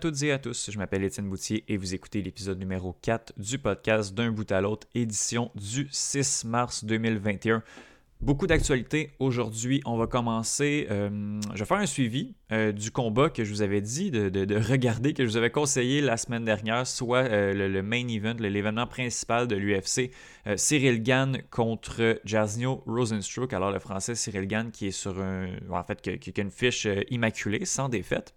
Toutes et à tous, je m'appelle Étienne Boutier et vous écoutez l'épisode numéro 4 du podcast D'un bout à l'autre, édition du 6 mars 2021. Beaucoup d'actualités aujourd'hui. On va commencer. Euh, je vais faire un suivi euh, du combat que je vous avais dit de, regarder, que je vous avais conseillé la semaine dernière, soit euh, le, main event, l'événement principal de l'UFC, Cyril Gann contre Jaznio Rosenstruck. Alors le français Cyril Gann qui est sur un, en fait, qui, a une fiche immaculée, sans défaite.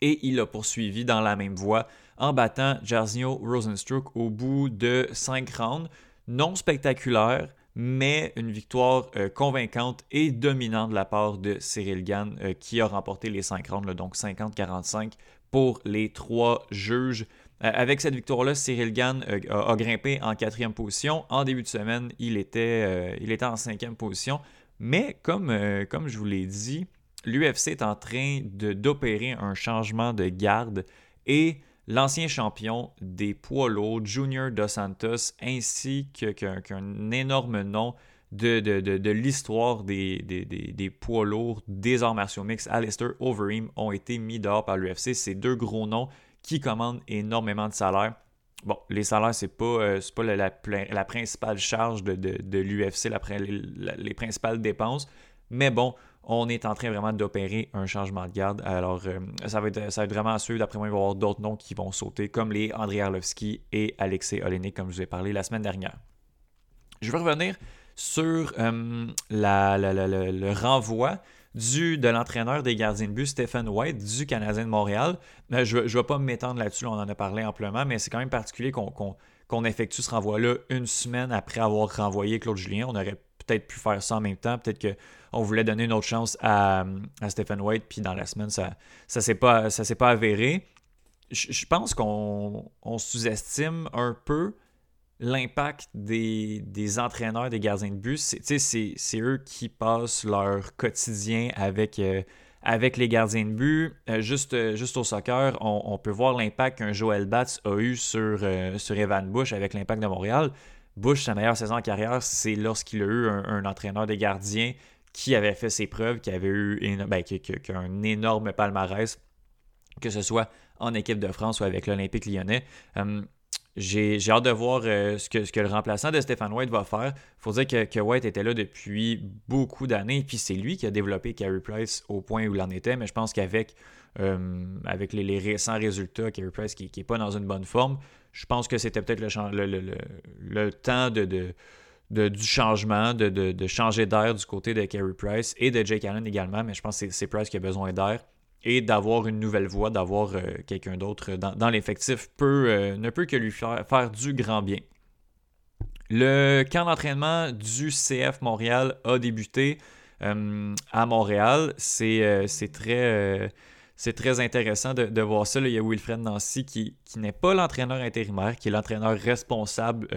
Et il a poursuivi dans la même voie en battant Jaznio Rosenstruck au bout de 5 rounds, non spectaculaires mais une victoire euh, convaincante et dominante de la part de Cyril Gann euh, qui a remporté les 5 rounds, donc 50-45 pour les trois juges. Euh, avec cette victoire-là, Cyril Gann a, grimpé en quatrième position. En début de semaine, il était, il était en cinquième position. Mais comme, comme je vous l'ai dit, l'UFC est en train d'opérer un changement de garde et l'ancien champion des poids lourds, Junior Dos Santos, ainsi qu'un énorme nom de, l'histoire des, poids lourds des arts martiaux mixtes, Alistair Overeem, ont été mis dehors par l'UFC. Ces deux gros noms qui commandent énormément de salaires. Bon, les salaires, c'est pas, euh, pas la, principale charge de, l'UFC, les principales dépenses. Mais bon, on est en train vraiment d'opérer un changement de garde. Alors, euh, ça, va être, ça va vraiment à suivre. D'après moi, il va y avoir d'autres noms qui vont sauter, comme les André Arlovski et Alexei Olenek, comme je vous ai parlé la semaine dernière. Je vais revenir sur euh, le renvoi du, de l'entraîneur des gardiens de but, Stephen White, du Canadien de Montréal. Euh, je ne vais pas m'étendre là-dessus, on en a parlé amplement, mais c'est quand même particulier qu'on effectue ce renvoi-là une semaine après avoir renvoyé Claude Julien. On aurait peut-être pu faire ça en même temps. Peut-être qu'on voulait donner une autre chance à, Stephen White, puis dans la semaine, ça ne s'est pas, pas avéré. Je, pense qu'on sous-estime un peu l'impact des, entraîneurs des gardiens de but. C'est eux qui passent leur quotidien avec, euh, avec les gardiens de but. Euh, juste, euh, juste au soccer, on, peut voir l'impact qu'un Joel Batts a eu sur, sur Evan Bush avec l'impact de Montréal. Bush, sa meilleure saison en carrière, c'est lorsqu'il a eu un, entraîneur des gardiens qui avait fait ses preuves, qui avait eu ben, un énorme palmarès, que ce soit en équipe de France ou avec l'Olympique lyonnais. Hum, j'ai hâte de voir euh, ce, que, ce, que, le remplaçant de Stéphane White va faire. Il faut dire que, que, White était là depuis beaucoup d'années, puis c'est lui qui a développé Carey Price au point où il en était, mais je pense qu'avec euh, avec les, récents résultats, Carey Price qui n'est pas dans une bonne forme, je pense que c'était peut-être le, le, temps de, du changement, de, changer d'air du côté de Carey Price et de Jake Allen également, mais je pense que c'est Price qui a besoin d'air et d'avoir une nouvelle voix, d'avoir euh, quelqu'un d'autre dans, l'effectif peut, euh, ne peut que lui faire, faire du grand bien. Le camp d'entraînement du CF Montréal a débuté euh, à Montréal. C'est très très intéressant de, voir ça. Il y a Wilfred Nancy qui, n'est pas l'entraîneur intérimaire, qui est l'entraîneur responsable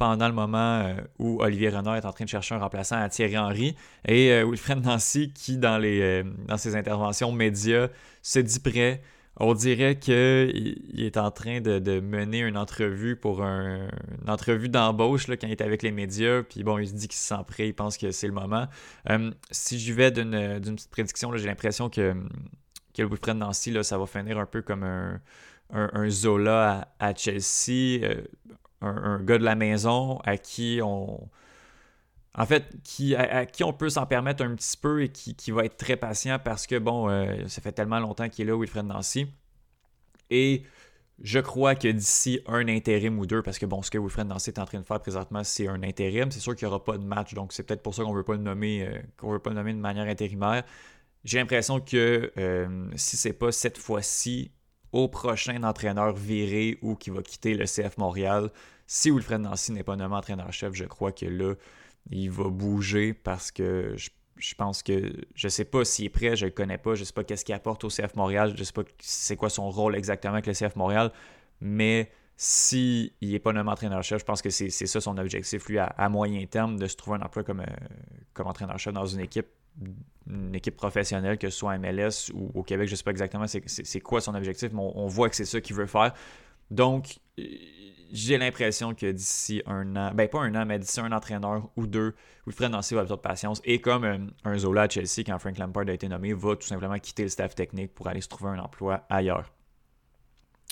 pendant le moment euh, où Olivier Renard est en train de chercher un remplaçant à Thierry Henry. Et euh, Wilfred Nancy qui, dans, les, dans ses interventions médias, se dit prêt. On dirait qu'il est en train de, mener une entrevue pour un, une entrevue d'embauche quand il est avec les médias. Puis bon, il se dit qu'il se sent prêt, il pense que c'est le moment. si je vais d'une petite prédiction, j'ai l'impression que que Wilfred Nancy, là, ça va finir un peu comme un, Zola à, Chelsea, euh, un, gars de la maison à qui on. En fait, qui, à, qui on peut s'en permettre un petit peu et qui, va être très patient parce que, bon, euh, ça fait tellement longtemps qu'il est là, Wilfred Nancy. Et je crois que d'ici un intérim ou deux, parce que bon, ce que Wilfred Nancy est en train de faire présentement, c'est un intérim. C'est sûr qu'il n'y aura pas de match, donc c'est peut-être pour ça qu'on ne veut pas le nommer, euh, veut pas le nommer de manière intérimaire. J'ai l'impression que euh, si c'est pas cette fois-ci, au prochain entraîneur viré ou qui va quitter le CF Montréal, si Wilfred Nancy n'est pas nommé entraîneur-chef, je crois que là, il va bouger parce que je, pense que je sais pas s'il est prêt, je le connais pas, je sais pas qu'est-ce qu'il apporte au CF Montréal, je sais pas c'est quoi son rôle exactement avec le CF Montréal, mais s'il n'est pas nommé entraîneur-chef, je pense que c'est ça son objectif, lui, à, moyen terme, de se trouver un emploi comme, euh, comme entraîneur-chef dans une équipe une équipe professionnelle, que ce soit MLS ou au Québec, je ne sais pas exactement c'est quoi son objectif, mais on, voit que c'est ça qu'il veut faire. Donc, j'ai l'impression que d'ici un an, ben pas un an, mais d'ici un entraîneur ou deux, Wilfred Nancy va avoir de patience. Et comme euh, un Zola à Chelsea, quand Frank Lampard a été nommé, va tout simplement quitter le staff technique pour aller se trouver un emploi ailleurs.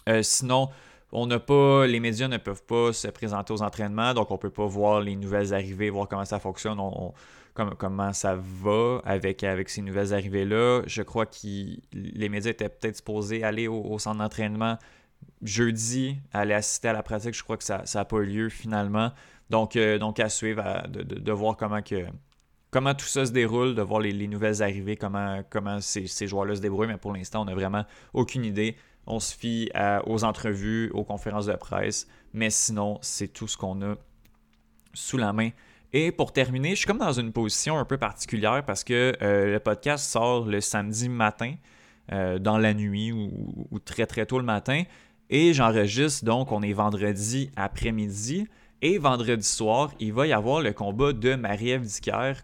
Euh, sinon, on n'a pas, les médias ne peuvent pas se présenter aux entraînements, donc on ne peut pas voir les nouvelles arrivées, voir comment ça fonctionne, comment ça va avec, avec ces nouvelles arrivées-là. Je crois que les médias étaient peut-être supposés aller au centre d'entraînement jeudi, aller assister à la pratique. Je crois que ça n'a pas eu lieu finalement. Donc, euh, donc à suivre, de, voir comment, que, comment tout ça se déroule, de voir les, nouvelles arrivées, comment, comment ces, joueurs-là se débrouillent. Mais pour l'instant, on n'a vraiment aucune idée. On se fie aux entrevues, aux conférences de presse. Mais sinon, c'est tout ce qu'on a sous la main. Et pour terminer, je suis comme dans une position un peu particulière parce que euh, le podcast sort le samedi matin, euh, dans la nuit ou, très très tôt le matin. Et j'enregistre donc, on est vendredi après-midi. Et vendredi soir, il va y avoir le combat de Marie-Ève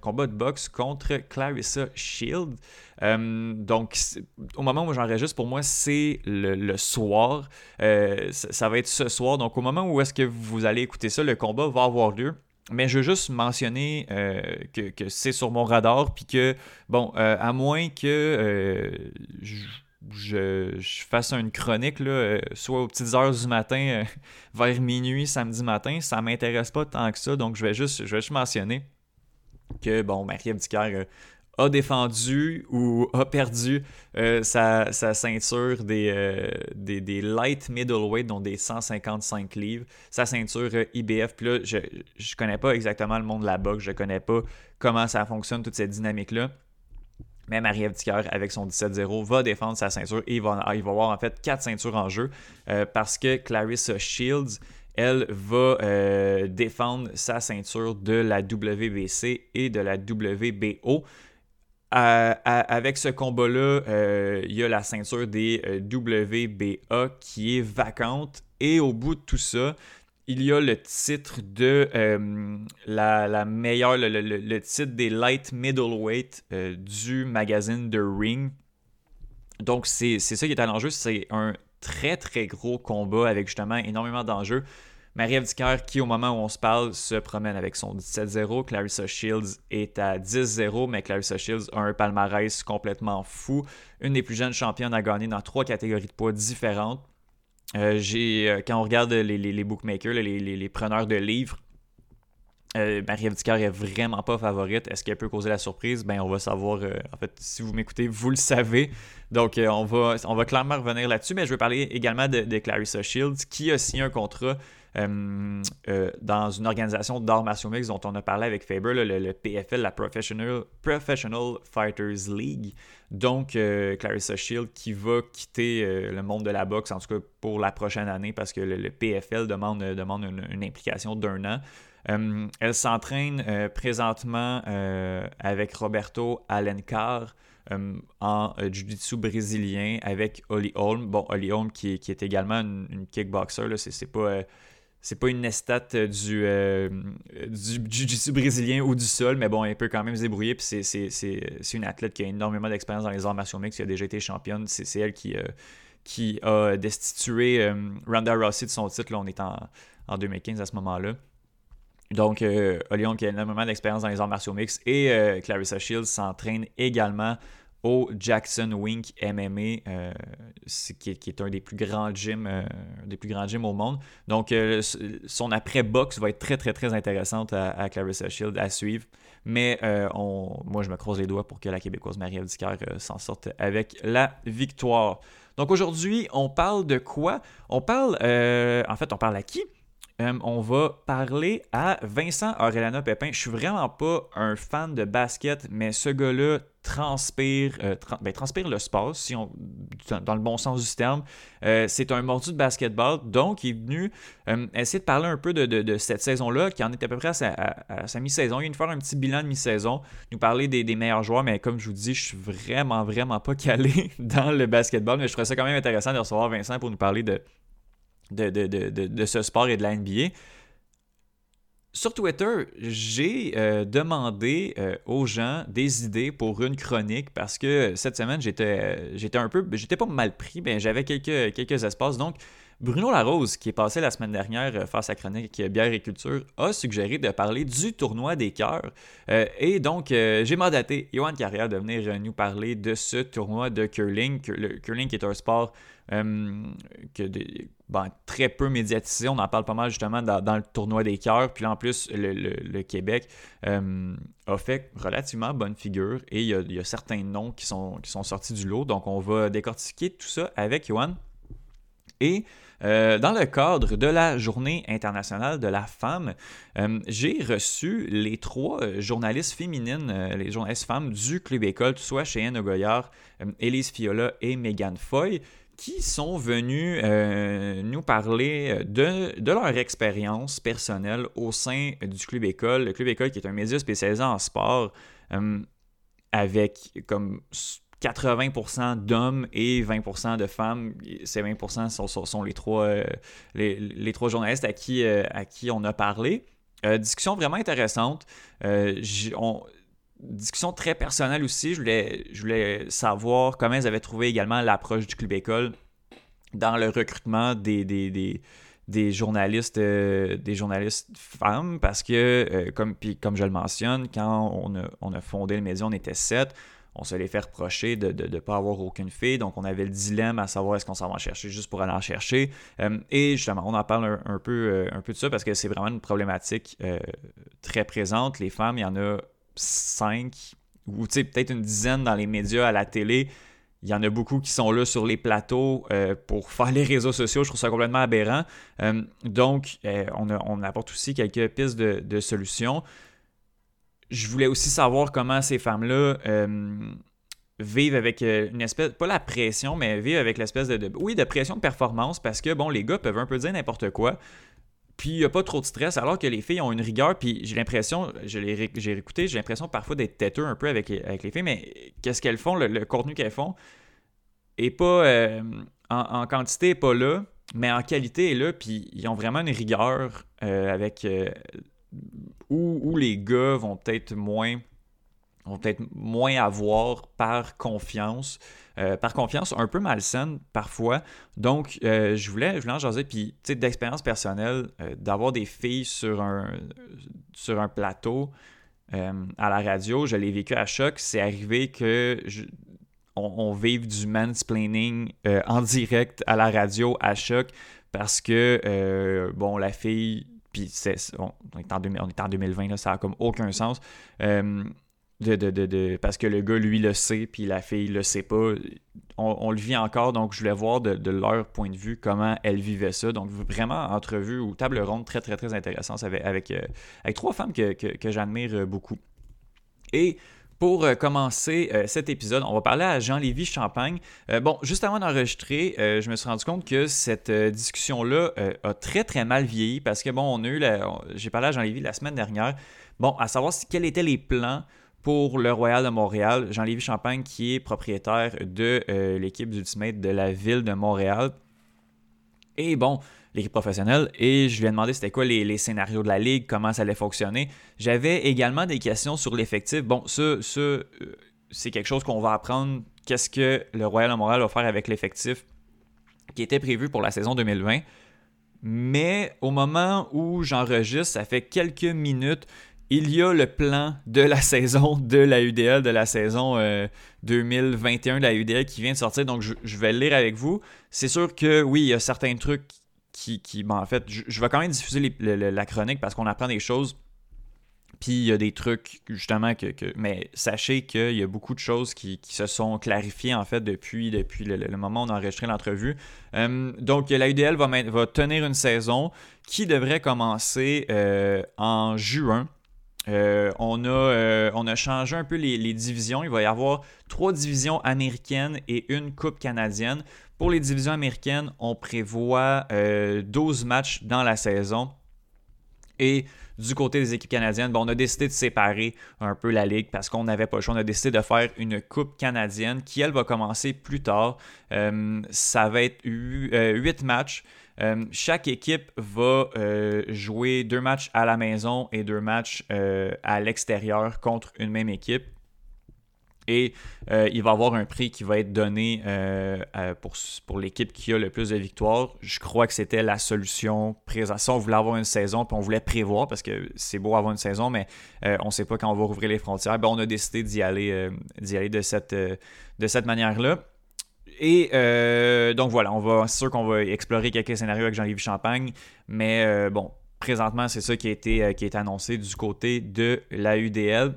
combat de boxe contre Clarissa Shield. Euh, donc, au moment où j'enregistre, pour moi, c'est le, soir. Ça, va être ce soir. Donc, au moment où est-ce que vous allez écouter ça, le combat va avoir lieu. Mais je veux juste mentionner euh, que, c'est sur mon radar, puis que, bon, à moins que je, fasse une chronique, là, euh, soit aux petites heures du matin, euh, vers minuit, samedi matin, ça m'intéresse pas tant que ça. Donc, je vais juste, je vais juste mentionner que, bon, Marie-Ève euh, a défendu ou a perdu sa, ceinture des, des, light middleweight, donc des 155 livres, sa ceinture IBF. Puis là, je ne connais pas exactement le monde de la boxe, je ne connais pas comment ça fonctionne, toute cette dynamique-là. Mais Marie-Ève avec son 17-0, va défendre sa ceinture et il va, il va avoir en fait quatre ceintures en jeu euh, parce que Clarissa Shields, elle va euh, défendre sa ceinture de la WBC et de la WBO. Avec ce combat-là, euh, il y a la ceinture des WBA qui est vacante. Et au bout de tout ça, il y a le titre de euh, la, meilleure, le, titre des light middleweight euh, du magazine The Ring. Donc, c'est ça qui est à l'enjeu. C'est un très, très gros combat avec justement énormément d'enjeux. Marie-Ève qui au moment où on se parle, se promène avec son 17-0. Clarissa Shields est à 10-0, mais Clarissa Shields a un palmarès complètement fou. Une des plus jeunes championnes à gagner dans trois catégories de poids différentes. Euh, euh, quand on regarde les, bookmakers, les, preneurs de livres, euh, Marie-Ève est vraiment pas favorite. Est-ce qu'elle peut causer la surprise? Ben, on va savoir. En fait, si vous m'écoutez, vous le savez. Donc, on, va, on va clairement revenir là-dessus. Mais je veux parler également de, de Clarissa Shields, qui a signé un contrat euh, euh, dans une organisation d'arts martiaux mix dont on a parlé avec Faber, le, PFL, la Professional, Professional Fighters League. Donc, euh, Clarissa Shield qui va quitter le monde de la boxe, en tout cas pour la prochaine année, parce que le, PFL demande, demande une, implication d'un an. elle s'entraîne présentement avec Roberto Alencar. en jiu-jitsu brésilien avec Oli Holm. Bon, Oli Holm qui, est également une, kickboxer, c'est pas c'est pas une estate euh, du, euh, du brésilien ou du sol, mais bon, elle peut quand même se débrouiller. Puis c'est une athlète qui a énormément d'expérience dans les arts martiaux mixtes, qui a déjà été championne. C'est elle qui, euh, qui a destitué euh, Ronda Rossi de son titre. Là, on est en, en 2015 à ce moment-là. Donc, Olion qui a énormément d'expérience dans les arts martiaux mixtes et Clarissa Shields s'entraîne également au Jackson Wink MMA, euh, qui, est, un des plus grands gyms, euh, des plus grands gyms au monde. Donc, euh, son après-box va être très, très, très intéressante à, Clarissa Shield à suivre. Mais moi, je me croise les doigts pour que la Québécoise Marie-Ève s'en sorte avec la victoire. Donc, aujourd'hui, on parle de quoi? On parle, en fait, on parle à qui? On va parler à Vincent Aurelana Pépin. Je suis vraiment pas un fan de basket, mais ce gars-là transpire, euh, ben, le sport, si on, dans le bon sens du terme. Euh, c'est un mordu de basketball, donc il est venu euh, essayer de parler un peu de, cette saison-là, qui en est à peu près à sa, mi-saison. Il vient de faire un petit bilan de mi-saison, nous parler des, meilleurs joueurs, mais comme je vous dis, je suis vraiment, vraiment pas calé dans le basketball, mais je trouvais ça quand même intéressant de recevoir Vincent pour nous parler de, de, de ce sport et de la NBA. Sur Twitter, j'ai euh, demandé euh, aux gens des idées pour une chronique parce que cette semaine, j'étais, j'étais un peu, j'étais pas mal pris, mais j'avais quelques, quelques espaces. Donc, Bruno Larose, qui est passé la semaine dernière euh, face à Chronique Bière et Culture, a suggéré de parler du tournoi des cœurs. Euh, et donc, euh, j'ai mandaté Johan Carrière de venir nous parler de ce tournoi de curling. Le curling est un sport que ben, très peu médiatisé. On en parle pas mal justement dans, le tournoi des cœurs. Puis en plus, le, Québec a fait relativement bonne figure et il y, a, certains noms qui sont, qui sont sortis du lot. Donc, on va décortiquer tout ça avec Johan. Et euh, dans le cadre de la Journée internationale de la femme, euh, j'ai reçu les trois euh, journalistes féminines, les journalistes femmes du Club École, soit Cheyenne Goyard, Élise Fiola et Megan Foy, qui sont venus nous parler de, leur expérience personnelle au sein du Club École. Le Club École qui est un média spécialisé en sport avec comme 80% d'hommes et 20% de femmes. Ces 20% sont, les, trois, euh, les, trois journalistes à qui, euh, on a parlé. Euh, discussion vraiment intéressante. discussion très personnelle aussi. Je voulais, savoir comment ils avaient trouvé également l'approche du Club École dans le recrutement des, journalistes des journalistes femmes parce que comme, je le mentionne quand on a fondé le média on était sept on se les fait reprocher de ne pas avoir aucune fille. Donc, on avait le dilemme à savoir est-ce qu'on s'en va chercher juste pour aller en chercher. Euh, et justement, on en parle un, peu, euh, un peu de ça parce que c'est vraiment une problématique euh, très présente. Les femmes, il y en a cinq ou peut-être une dizaine dans les médias, à la télé. Il y en a beaucoup qui sont là sur les plateaux pour faire les réseaux sociaux. Je trouve ça complètement aberrant. donc, on, apporte aussi quelques pistes de solutions je voulais aussi savoir comment ces femmes-là euh, vivent avec euh, une espèce, pas la pression, mais vivent avec l'espèce de, oui, de pression de performance parce que, bon, les gars peuvent un peu dire n'importe quoi. Puis il n'y a pas trop de stress, alors que les filles ont une rigueur. Puis j'ai l'impression, j'ai écouté, j'ai l'impression parfois d'être têteux un peu avec, avec les filles, mais qu'est-ce qu'elles font, le, contenu qu'elles font est pas euh, en, quantité est pas là, mais en qualité est là. Puis ils ont vraiment une rigueur avec où, les gars vont peut-être moins vont peut-être moins avoir par confiance, euh, par confiance un peu malsaine parfois. Donc, euh, je, voulais, je voulais en jaser, puis, tu sais, d'expérience personnelle, euh, d'avoir des filles sur un, sur un plateau à la radio, je l'ai vécu à choc. C'est arrivé que on, vive du mansplaining en direct à la radio à choc parce que, bon, la fille puis on, est en on, est en 2020, là, ça n'a comme aucun sens. Euh, de, de, parce que le gars, lui, le sait, puis la fille le sait pas. On, le vit encore, donc je voulais voir de, leur point de vue comment elles vivaient ça. Donc vraiment, entrevue ou table ronde très, très, très intéressante avec, avec, euh, trois femmes que, que j'admire beaucoup. Et pour euh, commencer euh, cet épisode, on va parler à Jean-Lévis Champagne. Euh, bon, juste avant d'enregistrer, je me suis rendu compte que cette discussion-là a très très mal vieilli parce que bon, on a eu j'ai parlé à Jean-Lévis la semaine dernière. Bon, à savoir quels étaient les plans pour le Royal de Montréal. Jean-Lévis Champagne qui est propriétaire de l'équipe d'Ultimate de la ville de Montréal. Et bon, l'équipe professionnelle et je lui ai demandé c'était quoi les, scénarios de la ligue, comment ça allait fonctionner. J'avais également des questions sur l'effectif. Bon, ça, euh, c'est quelque chose qu'on va apprendre. Qu'est-ce que le Royal de Montréal va faire avec l'effectif qui était prévu pour la saison 2020. Mais au moment où j'enregistre, ça fait quelques minutes, il y a le plan de la saison de la UDL, de la saison 2021 euh, de la UDL qui vient de sortir. Donc, je, je vais le lire avec vous. C'est sûr que oui, il y a certains trucs qui, qui en fait, je, vais quand même diffuser la chronique parce qu'on apprend des choses. Puis il y a des trucs, justement, que. mais sachez qu'il y a beaucoup de choses qui, se sont clarifiées, en fait, depuis, depuis le, moment où on a enregistré l'entrevue. Euh, donc, la UDL va, va, tenir une saison qui devrait commencer euh, en juin. Euh, on, a, on a changé un peu les, les, divisions. Il va y avoir trois divisions américaines et une coupe canadienne. Pour les divisions américaines, on prévoit 12 euh, matchs dans la saison. Et du côté des équipes canadiennes, on a décidé de séparer un peu la ligue parce qu'on n'avait pas le choix. On a décidé de faire une coupe canadienne qui, elle, va commencer plus tard. Euh, ça va être 8 euh, matchs. chaque équipe va jouer deux matchs à la maison et deux matchs à l'extérieur contre une même équipe. Et euh, il va avoir un prix qui va être donné euh, pour, pour l'équipe qui a le plus de victoires. Je crois que c'était la solution présente. Si on voulait avoir une saison, puis on voulait prévoir, parce que c'est beau avoir une saison, mais euh, on ne sait pas quand on va rouvrir les frontières. Ben, on a décidé d'y aller, aller de cette, cette manière-là. Et donc voilà, on va, c'est sûr qu'on va explorer quelques scénarios avec Jean-Yves Champagne, mais bon, présentement, c'est ça qui a qui a été annoncé du côté de la UDL.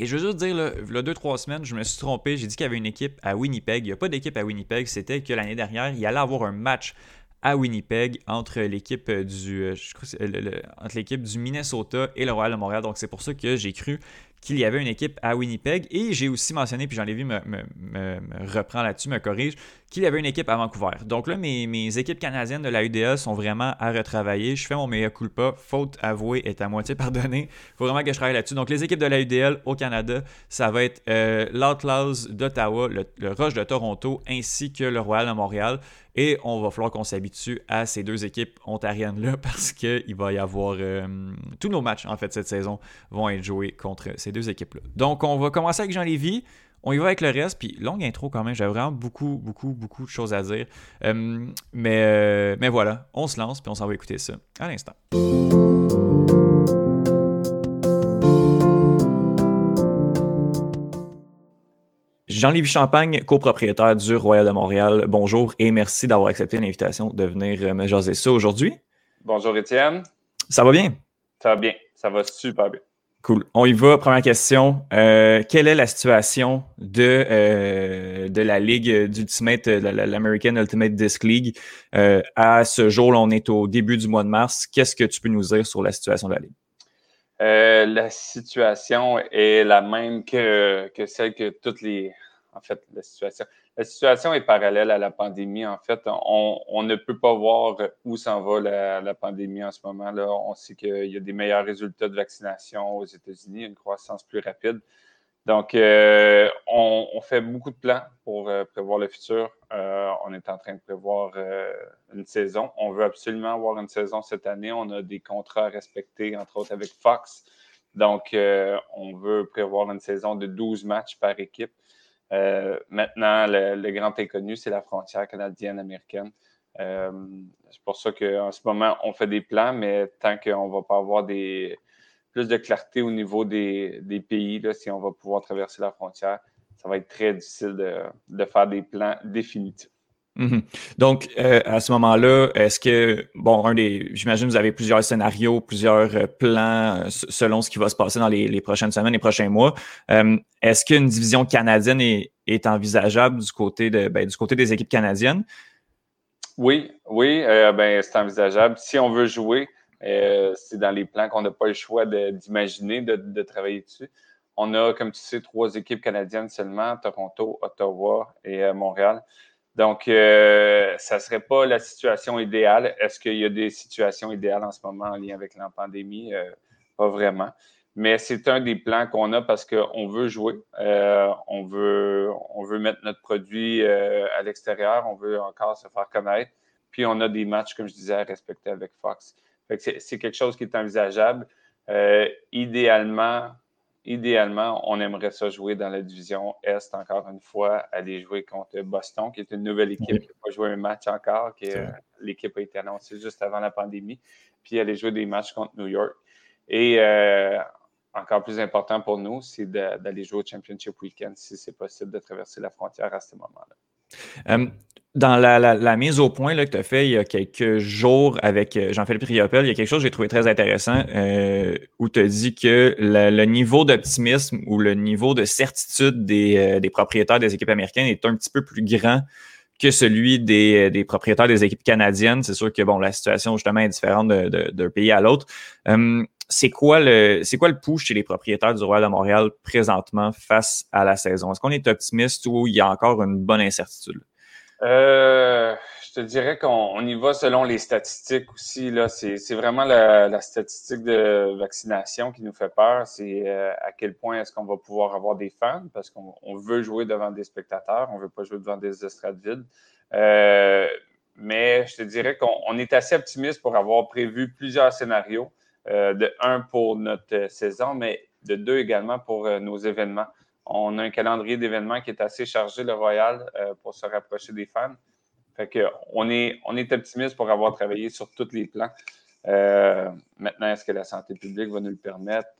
Et je veux juste dire, là, il y a deux, trois semaines, je me suis trompé. J'ai dit qu'il y avait une équipe à Winnipeg. Il n'y a pas d'équipe à Winnipeg. C'était que l'année dernière, il allait avoir un match à Winnipeg entre l'équipe du, euh, je crois, entre l'équipe du Minnesota et le Royal de Montréal. Donc c'est pour ça que j'ai cru qu'il y avait une équipe à Winnipeg. Et j'ai aussi mentionné, puis Jean-Lévis me, me, reprend là-dessus, me corrige, qu'il y avait une équipe à Vancouver. Donc là, mes, mes équipes canadiennes de la UDA sont vraiment à retravailler. Je fais mon meilleur culpa. Faute avouée est à moitié pardonnée. Il faut vraiment que je travaille là-dessus. Donc les équipes de la UDL au Canada, ça va être euh, l'Outlaws d'Ottawa, le, le Rush de Toronto, ainsi que le Royal de Montréal. Et on va falloir qu'on s'habitue à ces deux équipes ontariennes-là parce qu'il va y avoir euh, tous nos matchs en fait cette saison vont être joués contre ces deux équipes-là. Donc on va commencer avec Jean Lévy. On y va avec le reste, puis longue intro quand même, j'ai vraiment beaucoup, beaucoup, beaucoup de choses à dire. Euh, mais, euh, mais voilà, on se lance, puis on s'en va écouter ça à l'instant. Jean-Lévis Champagne, copropriétaire du Royal de Montréal, bonjour et merci d'avoir accepté l'invitation de venir euh, me jaser ça aujourd'hui. Bonjour Étienne. Ça va bien? Ça va bien, ça va super bien. Cool. On y va. Première question. Euh, quelle est la situation de, euh, la Ligue d'Ultimate, l'American Ultimate Disc League? à ce jour, là, on est au début du mois de mars. Qu'est-ce que tu peux nous dire sur la situation de la Ligue? la situation est la même que, que celle que toutes les, en fait, la situation. La situation est parallèle à la pandémie. En fait, on, ne peut pas voir où s'en va la, pandémie en ce moment. Là. On sait qu'il y a des meilleurs résultats de vaccination aux États-Unis, une croissance plus rapide. Donc, euh, on, fait beaucoup de plans pour euh, prévoir le futur. Euh, on est en train de prévoir une saison. On veut absolument avoir une saison cette année. On a des contrats à respecter, entre autres avec Fox. Donc, on veut prévoir une saison de 12 matchs par équipe. Euh, maintenant, le, grand inconnu, c'est la frontière canadienne-américaine. Euh, c'est pour ça qu'en ce moment, on fait des plans, mais tant qu'on ne va pas avoir des, plus de clarté au niveau des, pays, là, si on va pouvoir traverser la frontière, ça va être très difficile de faire des plans définitifs. Mhm. Donc, euh, à ce moment-là, est-ce que, bon, un des, j'imagine vous avez plusieurs scénarios, plusieurs euh, plans euh, selon ce qui va se passer dans les, prochaines semaines, les prochains mois. est-ce qu'une division canadienne est, envisageable du côté, de, ben, du côté des équipes canadiennes? Oui, oui, ben, c'est envisageable. Si on veut jouer, c'est dans les plans qu'on n'a pas le choix d'imaginer, de, travailler dessus. On a, comme tu sais, trois équipes canadiennes seulement, Toronto, Ottawa et Montréal. Donc, euh, ça ne serait pas la situation idéale. Est-ce qu'il y a des situations idéales en ce moment en lien avec la pandémie? Euh, pas vraiment. Mais c'est un des plans qu'on a parce qu'on veut jouer. Euh, on, veut, on veut mettre notre produit à l'extérieur. On veut encore se faire connaître. Puis, on a des matchs, comme je disais, à respecter avec Fox. C'est quelque chose qui est envisageable. idéalement, idéalement, on aimerait ça jouer dans la division Est encore une fois, aller jouer contre Boston, qui est une nouvelle équipe qui n'a pas joué un match encore, qui l'équipe a été annoncée juste avant la pandémie, puis aller jouer des matchs contre New York. Et euh, encore plus important pour nous, c'est d'aller jouer au Championship Weekend si c'est possible de traverser la frontière à ce moment-là. Euh, dans la, mise au point que tu as fait il y a quelques jours avec euh, Jean-Philippe Riopel, il y a quelque chose que j'ai trouvé très intéressant euh, où tu as dit que le, niveau d'optimisme ou le niveau de certitude des, propriétaires des équipes américaines est un petit peu plus grand que celui des, propriétaires des équipes canadiennes. C'est sûr que bon, la situation justement est différente d'un pays à l'autre. C'est quoi le c'est quoi le push chez les propriétaires du Royal de Montréal présentement face à la saison? Est-ce qu'on est optimiste ou il y a encore une bonne incertitude? Euh, je te dirais qu'on y va selon les statistiques aussi. Là, c'est, vraiment la, statistique de vaccination qui nous fait peur. C'est euh, à quel point est-ce qu'on va pouvoir avoir des fans parce qu'on veut jouer devant des spectateurs, on veut pas jouer devant des estrades vides. Euh, mais je te dirais qu'on est assez optimiste pour avoir prévu plusieurs scénarios. De un pour notre saison, mais de deux également pour nos événements on a un calendrier d'événements qui est assez chargé, le Royal, pour se rapprocher des fans. On est, on est optimiste pour avoir travaillé sur tous les plans. maintenant, est-ce que la santé publique va nous le permettre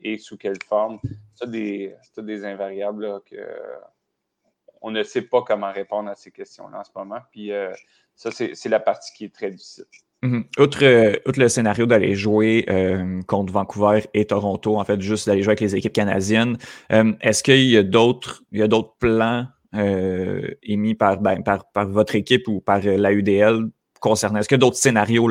et sous quelle forme? C'est des, des invariables que on ne sait pas comment répondre à ces questions-là en ce moment. Puis ça, c'est la partie qui est très difficile. Mhm. Euh, outre, le scénario d'aller jouer euh, contre Vancouver et Toronto, en fait, juste d'aller jouer avec les équipes canadiennes, euh, est-ce qu'il y a d'autres plans émis ben, par, par, votre équipe ou par la UDL concernant? Est-ce qu'il y a d'autres scénarios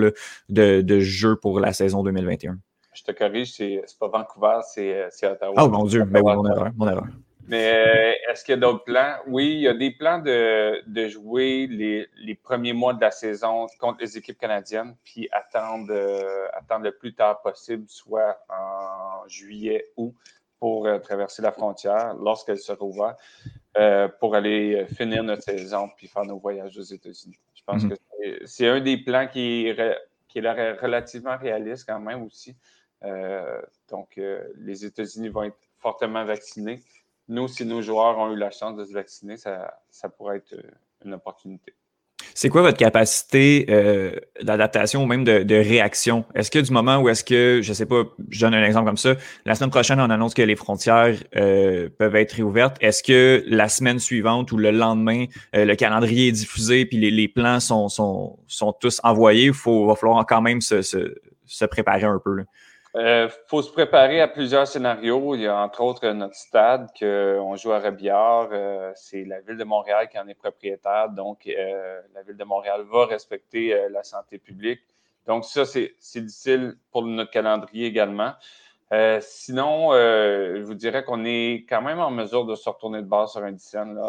de, de jeu pour la saison 2021? Je te corrige, c'est pas Vancouver, c'est Ottawa. Oh mon Dieu, ben mon erreur, mon erreur. Mais euh, est-ce qu'il y a d'autres plans? Oui, il y a des plans de, jouer les, premiers mois de la saison contre les équipes canadiennes, puis attendre, euh, attendre le plus tard possible, soit en juillet, ou pour euh, traverser la frontière lorsqu'elle sera ouverte, pour aller finir notre saison puis faire nos voyages aux États-Unis. Je pense mhm. que c'est un des plans qui est, qui est relativement réaliste quand même aussi. donc, les États-Unis vont être fortement vaccinés nous, si nos joueurs ont eu la chance de se vacciner, ça, pourrait être euh, une opportunité. C'est quoi votre capacité euh, d'adaptation ou même de, réaction? Est-ce que du moment où est-ce que, je ne sais pas, je donne un exemple comme ça, la semaine prochaine, on annonce que les frontières euh, peuvent être réouvertes. Est-ce que la semaine suivante ou le lendemain, le calendrier est diffusé puis les, plans sont, sont, tous envoyés? Il va falloir quand même se, se préparer un peu. Là? Il euh, faut se préparer à plusieurs scénarios. Il y a entre autres notre stade qu'on joue à Rebillard. Euh, c'est la Ville de Montréal qui en est propriétaire. Donc, euh, la Ville de Montréal va respecter la santé publique. Donc, ça, c'est difficile pour notre calendrier également. sinon, je vous dirais qu'on est quand même en mesure de se retourner de base sur un dixième.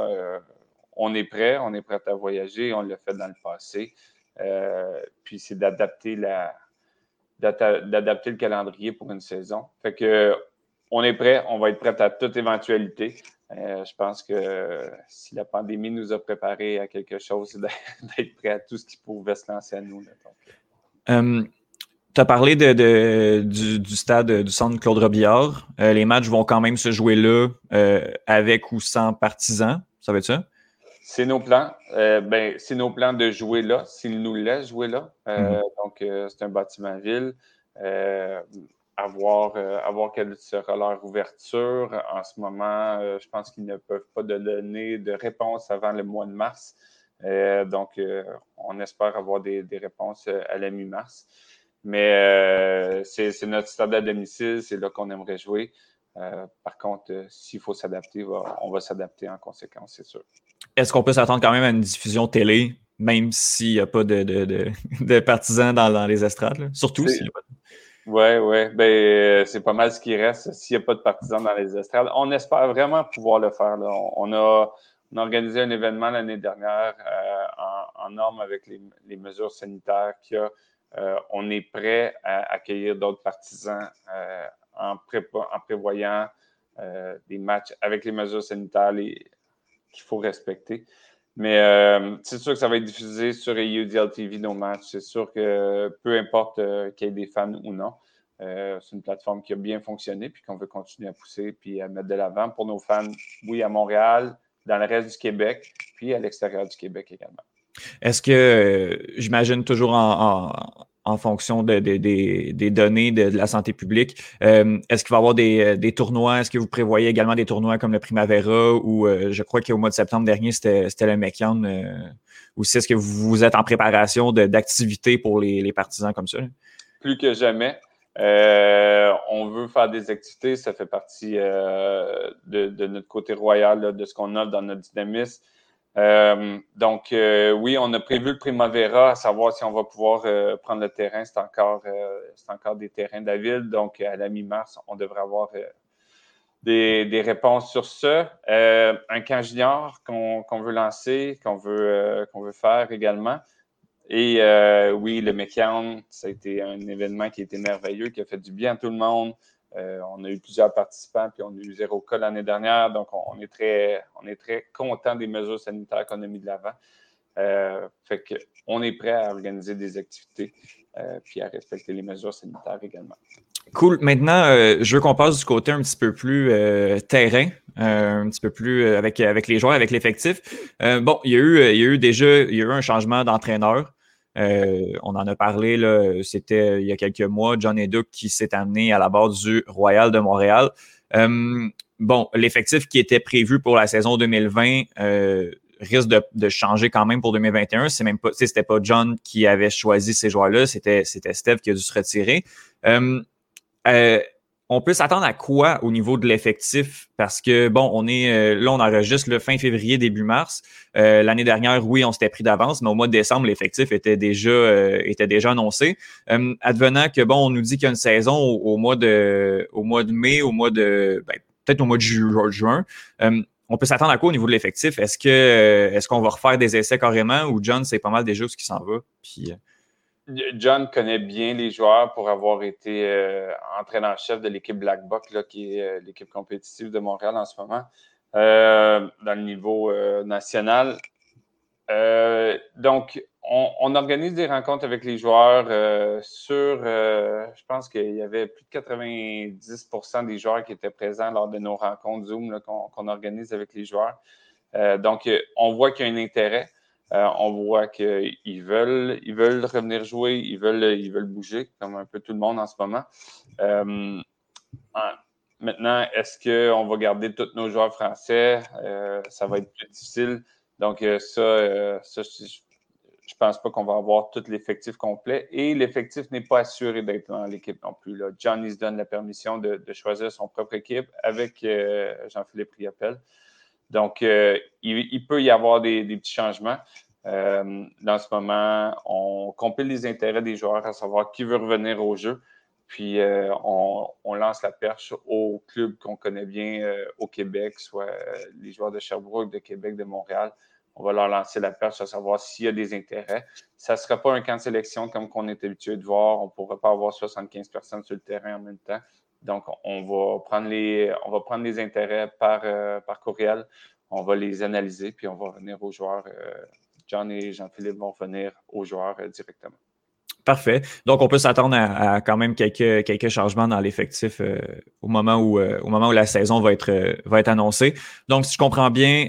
on est prêt, on est prêt à voyager, on l'a fait dans le passé. puis, c'est d'adapter la, d'adapter le calendrier pour une saison. Fait que on est prêt, on va être prêt à toute éventualité. Euh, je pense que si la pandémie nous a préparé à quelque chose, c'est d'être prêt à tout ce qui pouvait se lancer à nous. Euh, tu as parlé de, du, stade du centre Claude Robillard. Euh, les matchs vont quand même se jouer là avec ou sans partisans. Ça va être ça? C'est nos plans. Euh, ben, c'est nos plans de jouer là, s'ils nous laissent jouer là. Euh, mhm. Donc, euh, c'est un bâtiment ville. avoir, avoir quelle sera leur ouverture. En ce moment, je pense qu'ils ne peuvent pas donner de réponse avant le mois de mars. donc, on espère avoir des, réponses à la mi-mars. Mais c'est notre stade à domicile, c'est là qu'on aimerait jouer. Par contre, s'il faut s'adapter, on va s'adapter en conséquence, c'est sûr. Est-ce qu'on peut s'attendre quand même à une diffusion télé, même s'il n'y a pas de, de, partisans dans, les estrades? Surtout s'il n'y a pas Oui, oui. Ben, euh, c'est pas mal ce qui reste s'il n'y a pas de partisans dans les estrades. On espère vraiment pouvoir le faire. On, a, organisé un événement l'année dernière euh, en, norme avec les, mesures sanitaires qu'il y a. Euh, on est prêt à accueillir d'autres partisans en, prévoyant des matchs avec les mesures sanitaires, qu'il faut respecter. Mais euh, c'est sûr que ça va être diffusé sur EUDL TV, nos matchs. C'est sûr que peu importe euh, qu'il y ait des fans ou non, euh, c'est une plateforme qui a bien fonctionné puis qu'on veut continuer à pousser puis à mettre de l'avant pour nos fans, oui, à Montréal, dans le reste du Québec, puis à l'extérieur du Québec également. Est-ce que, j'imagine toujours en fonction de, des données de, la santé publique. Euh, est-ce qu'il va y avoir des, euh, tournois? Est-ce que vous prévoyez également des tournois comme le Primavera ou euh, je crois qu'au mois de septembre dernier, c'était le Mekian ou est-ce que vous êtes en préparation d'activités pour les, partisans comme ça? Plus que jamais. on veut faire des activités, ça fait partie de, notre côté royal, de ce qu'on a dans notre dynamisme. Euh, donc, euh, oui, on a prévu le Primavera, à savoir si on va pouvoir euh, prendre le terrain. C'est encore, encore des terrains de la ville. Donc, à la mi-mars, on devrait avoir des, réponses sur ça. un camp junior qu'on veut lancer, qu'on veut, veut faire également. Et oui, le McCown, ça a été un événement qui a été merveilleux, qui a fait du bien à tout le monde. Euh, on a eu plusieurs participants, puis on a eu zéro cas l'année dernière. Donc, on, est très, on est très content des mesures sanitaires qu'on a mis de l'avant. Euh, fait qu'on est prêt à organiser des activités euh, puis à respecter les mesures sanitaires également. Cool. Maintenant, je veux qu'on passe du côté un petit peu plus terrain. un petit peu plus avec, avec les joueurs, avec l'effectif. bon, il y, a eu, il y a eu déjà il y a eu un changement d'entraîneur. On en a parlé, c'était il y a quelques mois, John Educ qui s'est amené à la base du Royal de Montréal. bon, l'effectif qui était prévu pour la saison 2020 risque de, changer quand même pour 2021. C'est même pas, c'était pas John qui avait choisi ces joueurs-là, c'était, c'était Steve qui a dû se retirer. Euh, euh, on peut s'attendre à quoi au niveau de l'effectif? Parce que, bon, on est euh, là, on enregistre le fin février, début mars. l'année dernière, oui, on s'était pris d'avance, mais au mois de décembre, l'effectif était déjà était déjà annoncé. advenant que, bon, on nous dit qu'il y a une saison au, mois de au mois de mai, au mois de ben, peut-être au mois de juin on peut s'attendre à quoi au niveau de l'effectif? Est-ce que euh, est-ce qu'on va refaire des essais carrément? Ou John, c'est pas mal déjà ce qui s'en va? Puis, euh, John connaît bien les joueurs pour avoir été euh, entraîneur-chef de l'équipe Black Buck, là, qui est l'équipe compétitive de Montréal en ce moment, dans le niveau national. donc, on, organise des rencontres avec les joueurs euh, sur, euh, je pense qu'il y avait plus de 90% des joueurs qui étaient présents lors de nos rencontres Zoom qu'on organise avec les joueurs. Euh, donc, on voit qu'il y a un intérêt. On voit qu'ils veulent, ils veulent revenir jouer, ils veulent, ils veulent bouger, comme un peu tout le monde en ce moment. maintenant, est-ce qu'on va garder tous nos joueurs français? ça va être plus difficile. Donc, ça, je ne pense pas qu'on va avoir tout l'effectif complet. Et l'effectif n'est pas assuré d'être dans l'équipe non plus. Là. Se donne la permission de, choisir son propre équipe avec euh, Jean-Philippe Riappel. Donc, euh, il, peut y avoir des, petits changements. Euh, dans ce moment, on compile les intérêts des joueurs à savoir qui veut revenir au jeu. Puis, on, on, lance la perche aux clubs qu'on connaît bien au Québec, soit les joueurs de Sherbrooke, de Québec, de Montréal on va leur lancer la perche à savoir s'il y a des intérêts. Ça ne sera pas un camp de sélection comme qu'on est habitué de voir. On ne pourra pas avoir 75 personnes sur le terrain en même temps. Donc, on va prendre les, intérêts par, euh, par courriel. On va les analyser, puis on va revenir aux joueurs. Euh, John et Jean-Philippe vont venir aux joueurs euh, directement. Parfait. Donc, on peut s'attendre à, quand même quelques, changements dans l'effectif au, moment où, la saison va être, va être annoncée. Donc, si je comprends bien,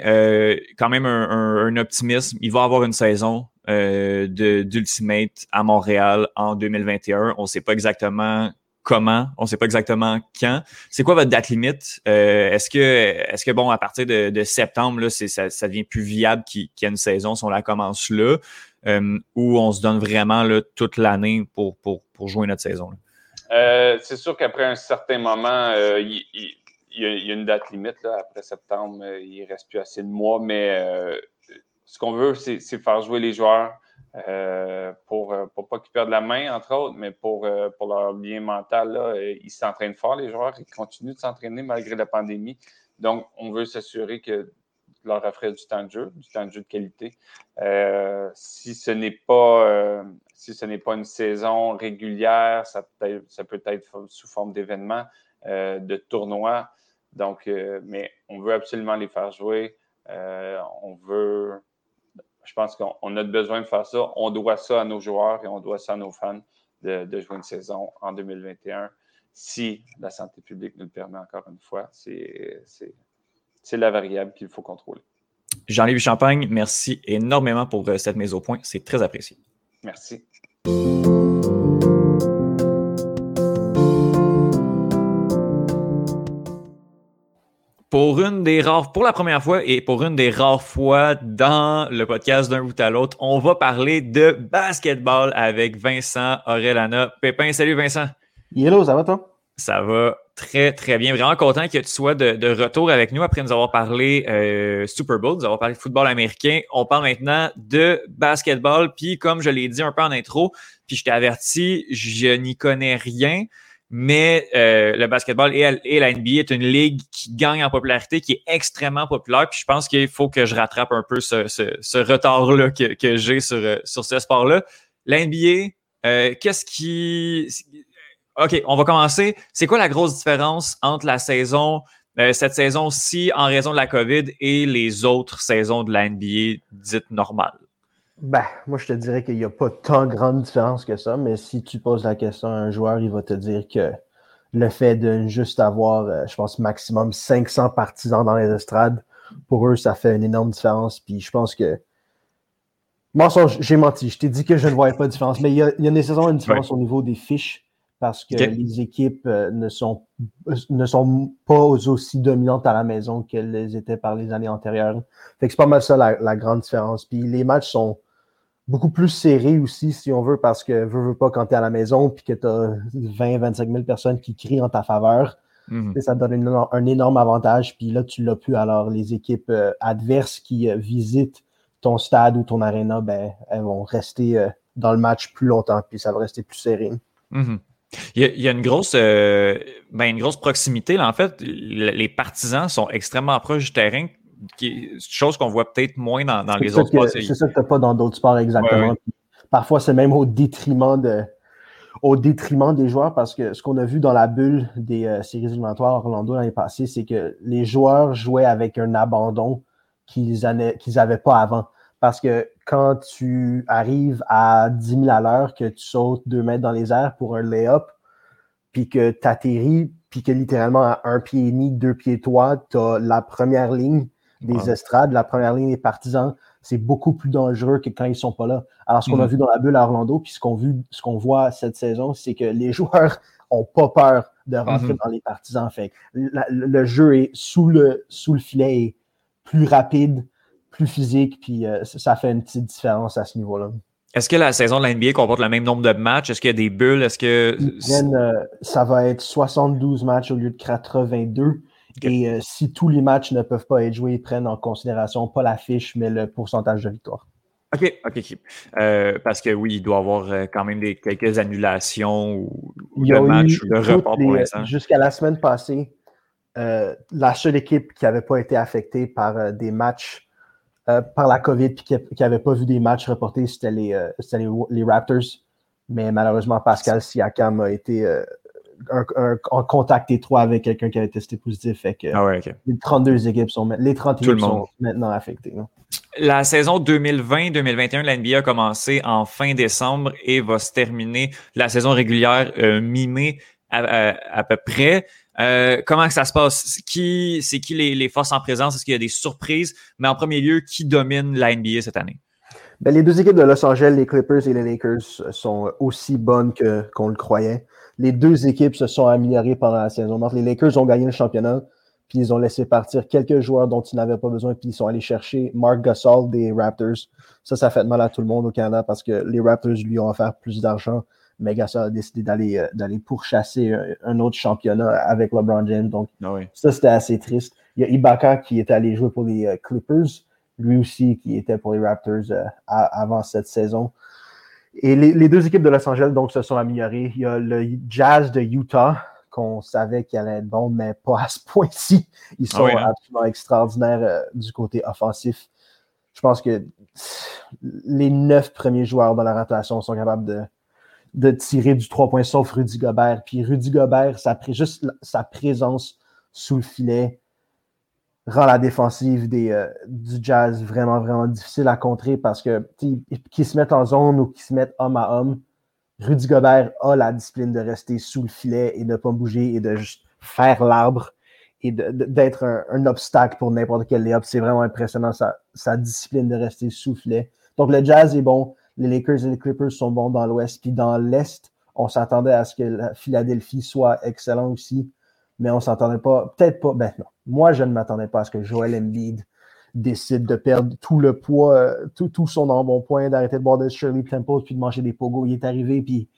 quand même un, optimisme. Il va y avoir une saison d'Ultimate à Montréal en 2021. On ne sait pas exactement comment, on ne sait pas exactement quand. C'est quoi votre date limite? est-ce que, est-ce que bon, à partir de, septembre, là, ça, devient plus viable qu'il y ait une saison si on la commence là? euh, où on se donne vraiment là, toute l'année pour, jouer notre saison? Euh, c'est sûr qu'après un certain moment, euh, il, y a, une date limite. Après septembre, euh, il ne reste plus assez de mois, mais ce qu'on veut, c'est faire jouer les joueurs pour ne pas qu'ils perdent la main, entre autres, mais pour, pour leur bien mental. Là, ils s'entraînent fort, les joueurs. Ils continuent de s'entraîner malgré la pandémie. Donc, on veut s'assurer que leur offrir du temps de jeu, du temps de jeu de qualité. Euh, si ce n'est pas euh, si pas une saison régulière, ça peut, ça peut être sous forme d'événements, euh, de tournois. Donc, mais on veut absolument les faire jouer. on veut, je pense qu'on a besoin de faire ça. On doit ça à nos joueurs et on doit ça à nos fans de, de jouer une saison en 2021 si la santé publique nous le permet encore une fois. C'est c'est la variable qu'il faut contrôler. Jean-Louis Champagne, merci énormément pour euh, cette mise au point. C'est très apprécié. Merci. Pour une des rares, pour la première fois et pour une des rares fois dans le podcast d'un bout à l'autre, on va parler de basketball avec Vincent Aurelana. Pépin, salut Vincent. Hello, ça va toi? Ça va très, très bien. Vraiment content que tu sois de, retour avec nous après nous avoir parlé euh, Super Bowl, nous avoir parlé de football américain. On parle maintenant de basketball. Puis, comme je l'ai dit un peu en intro, puis je t'ai averti, je n'y connais rien. Mais euh, le basketball et, la NBA est une ligue qui gagne en popularité, qui est extrêmement populaire. Puis je pense qu'il faut que je rattrape un peu ce, retard-là que, j'ai sur, sur ce sport-là. La NBA, euh, qu'est-ce qui OK, on va commencer. C'est quoi la grosse différence entre la saison, euh, cette saison-ci en raison de la COVID et les autres saisons de la NBA dites normales? Ben, moi, je te dirais qu'il n'y a pas tant grande différence que ça, mais si tu poses la question à un joueur, il va te dire que le fait de juste avoir, euh, je pense, maximum 500 partisans dans les estrades, pour eux, ça fait une énorme différence. Puis je pense que. Mensonge, j'ai menti. Je t'ai dit que je ne voyais pas de différence, mais il y a, il y a nécessairement une différence au niveau des fiches parce que les équipes euh, ne, sont, ne sont pas aussi dominantes à la maison qu'elles étaient par les années antérieures. Fait que c'est pas mal ça la, grande différence. Puis les matchs sont beaucoup plus serrés aussi, si on veut, parce que veux, veux pas quand tu es à la maison puis que tu as 20, 25 000 personnes qui crient en ta faveur. Mhm. Ça donne un énorme avantage. Puis là, tu l'as pu. Alors, les équipes euh, adverses qui euh, visitent ton stade ou ton aréna, ben, elles vont rester dans le match plus longtemps, puis ça va rester plus serré. Mhm. Il y, a, une grosse, euh, ben une grosse proximité. Là. En fait, les partisans sont extrêmement proches du terrain, qui chose qu'on voit peut-être moins dans, les autres sports. C'est ça que tu n'as pas dans d'autres sports exactement. Parfois, c'est même au détriment de au détriment des joueurs parce que ce qu'on a vu dans la bulle des euh, séries éliminatoires Orlando l'année passée, c'est que les joueurs jouaient avec un abandon qu'ils n'avaient pas avant. Parce que quand tu arrives à 10 000 à l'heure, que tu sautes deux mètres dans les airs pour un lay-up, puis que tu atterris, puis que littéralement à un pied et demi, deux pieds toi, tu as la première ligne des estrades, la première ligne des partisans, c'est beaucoup plus dangereux que quand ils sont pas là. Alors, ce qu'on a mm. vu dans la bulle à Orlando, puis ce qu'on ce qu'on voit cette saison, c'est que les joueurs ont pas peur de rentrer mm-hmm. dans les partisans. Fait le jeu est sous le, sous le filet est plus rapide, plus physique, puis euh, ça fait une petite différence à ce niveau-là. Est-ce que la saison de la NBA comporte le même nombre de matchs? Est-ce qu'il y a des bulles? Est-ce que. Euh, ça va être 72 matchs au lieu de 82. Et euh, si tous les matchs ne peuvent pas être joués, ils prennent en considération pas la fiche, mais le pourcentage de victoire. OK, OK, parce que oui, il doit y avoir quand même des, quelques annulations ou, de matchs ou de reports pour l'instant. Jusqu'à la semaine passée, la seule équipe qui n'avait pas été affectée par des matchs euh, par la COVID puis qui n'avait pas vu des matchs reportés, c'était les, euh, les, Raptors. Mais malheureusement, Pascal Siakam a été euh, en contact étroit avec quelqu'un qui avait testé positif. Fait que ah les 32 équipes sont, les 30 équipes sont maintenant affectées. La saison 2020-2021 de la NBA a commencé en fin décembre et va se terminer la saison régulière mi-mai à, peu près. Euh, comment ça se passe? Qui, c'est qui les, forces en présence? Est-ce qu'il y a des surprises? Mais en premier lieu, qui domine la NBA cette année? Ben, les deux équipes de Los Angeles, les Clippers et les Lakers, sont aussi bonnes que, qu'on le croyait. Les deux équipes se sont améliorées pendant la saison. les Lakers ont gagné le championnat, puis ils ont laissé partir quelques joueurs dont ils n'avaient pas besoin, puis ils sont allés chercher Mark Gasol des Raptors. Ça, ça fait mal à tout le monde au Canada parce que les Raptors lui ont offert plus d'argent Megasa a décidé d'aller euh, d'aller pourchasser un, autre championnat avec LeBron James. Donc, ah ça, c'était assez triste. Il y a Ibaka qui est allé jouer pour les euh, Clippers, lui aussi qui était pour les Raptors euh, avant cette saison. Et les, deux équipes de Los Angeles donc se sont améliorées. Il y a le Jazz de Utah qu'on savait qu'il allait être bon, mais pas à ce point-ci. Ils ah sont hein? absolument extraordinaires du côté offensif. Je pense que les neuf premiers joueurs dans la rotation sont capables de, de tirer du 3 points sauf Rudy Gobert. Puis Rudy Gobert, ça, juste sa présence sous le filet rend la défensive des, euh, du Jazz vraiment, vraiment difficile à contrer parce que qu'ils se mettent en zone ou qu'ils se mettent homme à homme, Rudy Gobert a la discipline de rester sous le filet et de ne pas bouger et de juste faire l'arbre et d'être un, obstacle pour n'importe quel layup. C'est vraiment impressionnant sa, sa discipline de rester sous le filet. Donc le Jazz est bon les Lakers et les Clippers sont bons dans l'Ouest. Puis dans l'Est, on s'attendait à ce que la Philadelphie soit excellent aussi, mais on s'attendait pas, peut-être pas, ben non. Moi, je ne m'attendais pas à ce que Joel Embiid décide de perdre tout le poids, euh, tout, tout son embonpoint, d'arrêter de boire de Shirley Temple puis de manger des pogos. Il est arrivé, puis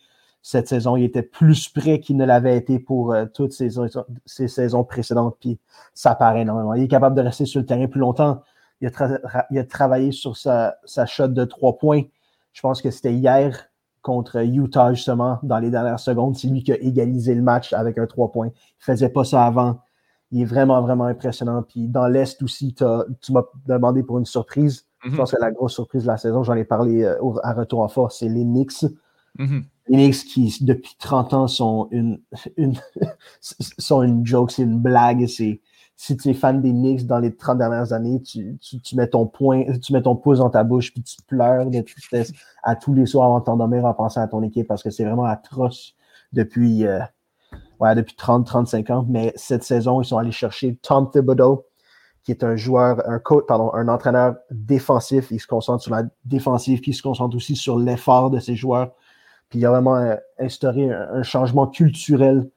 cette saison, il était plus près qu'il ne l'avait été pour euh, toutes ces, saisons précédentes, puis ça paraît énormément. Il est capable de rester sur le terrain plus longtemps. Il a, il a travaillé sur sa, sa shot de trois points. Je pense que c'était hier contre Utah, justement, dans les dernières secondes. C'est lui qui a égalisé le match avec un 3 points. Il ne faisait pas ça avant. Il est vraiment, vraiment impressionnant. Puis dans l'Est aussi, tu m'as demandé pour une surprise. Je mhm. pense que la grosse surprise de la saison, j'en ai parlé euh, à retour en force, c'est les Knicks. Mhm. Les Knicks qui, depuis 30 ans, sont une, une, sont une joke, c'est une blague. C'est si tu es fan des Knicks dans les 30 dernières années, tu, mets ton point, tu mets ton pouce dans ta bouche puis tu pleures de tristesse à tous les soirs avant de t'endormir en pensant à ton équipe parce que c'est vraiment atroce depuis, euh, ouais, depuis 30-35 ans. Mais cette saison, ils sont allés chercher Tom Thibodeau, qui est un joueur, un coach, pardon, un entraîneur défensif. Il se concentre sur la défensive, puis il se concentre aussi sur l'effort de ses joueurs. Puis il a vraiment euh, instauré un, changement culturel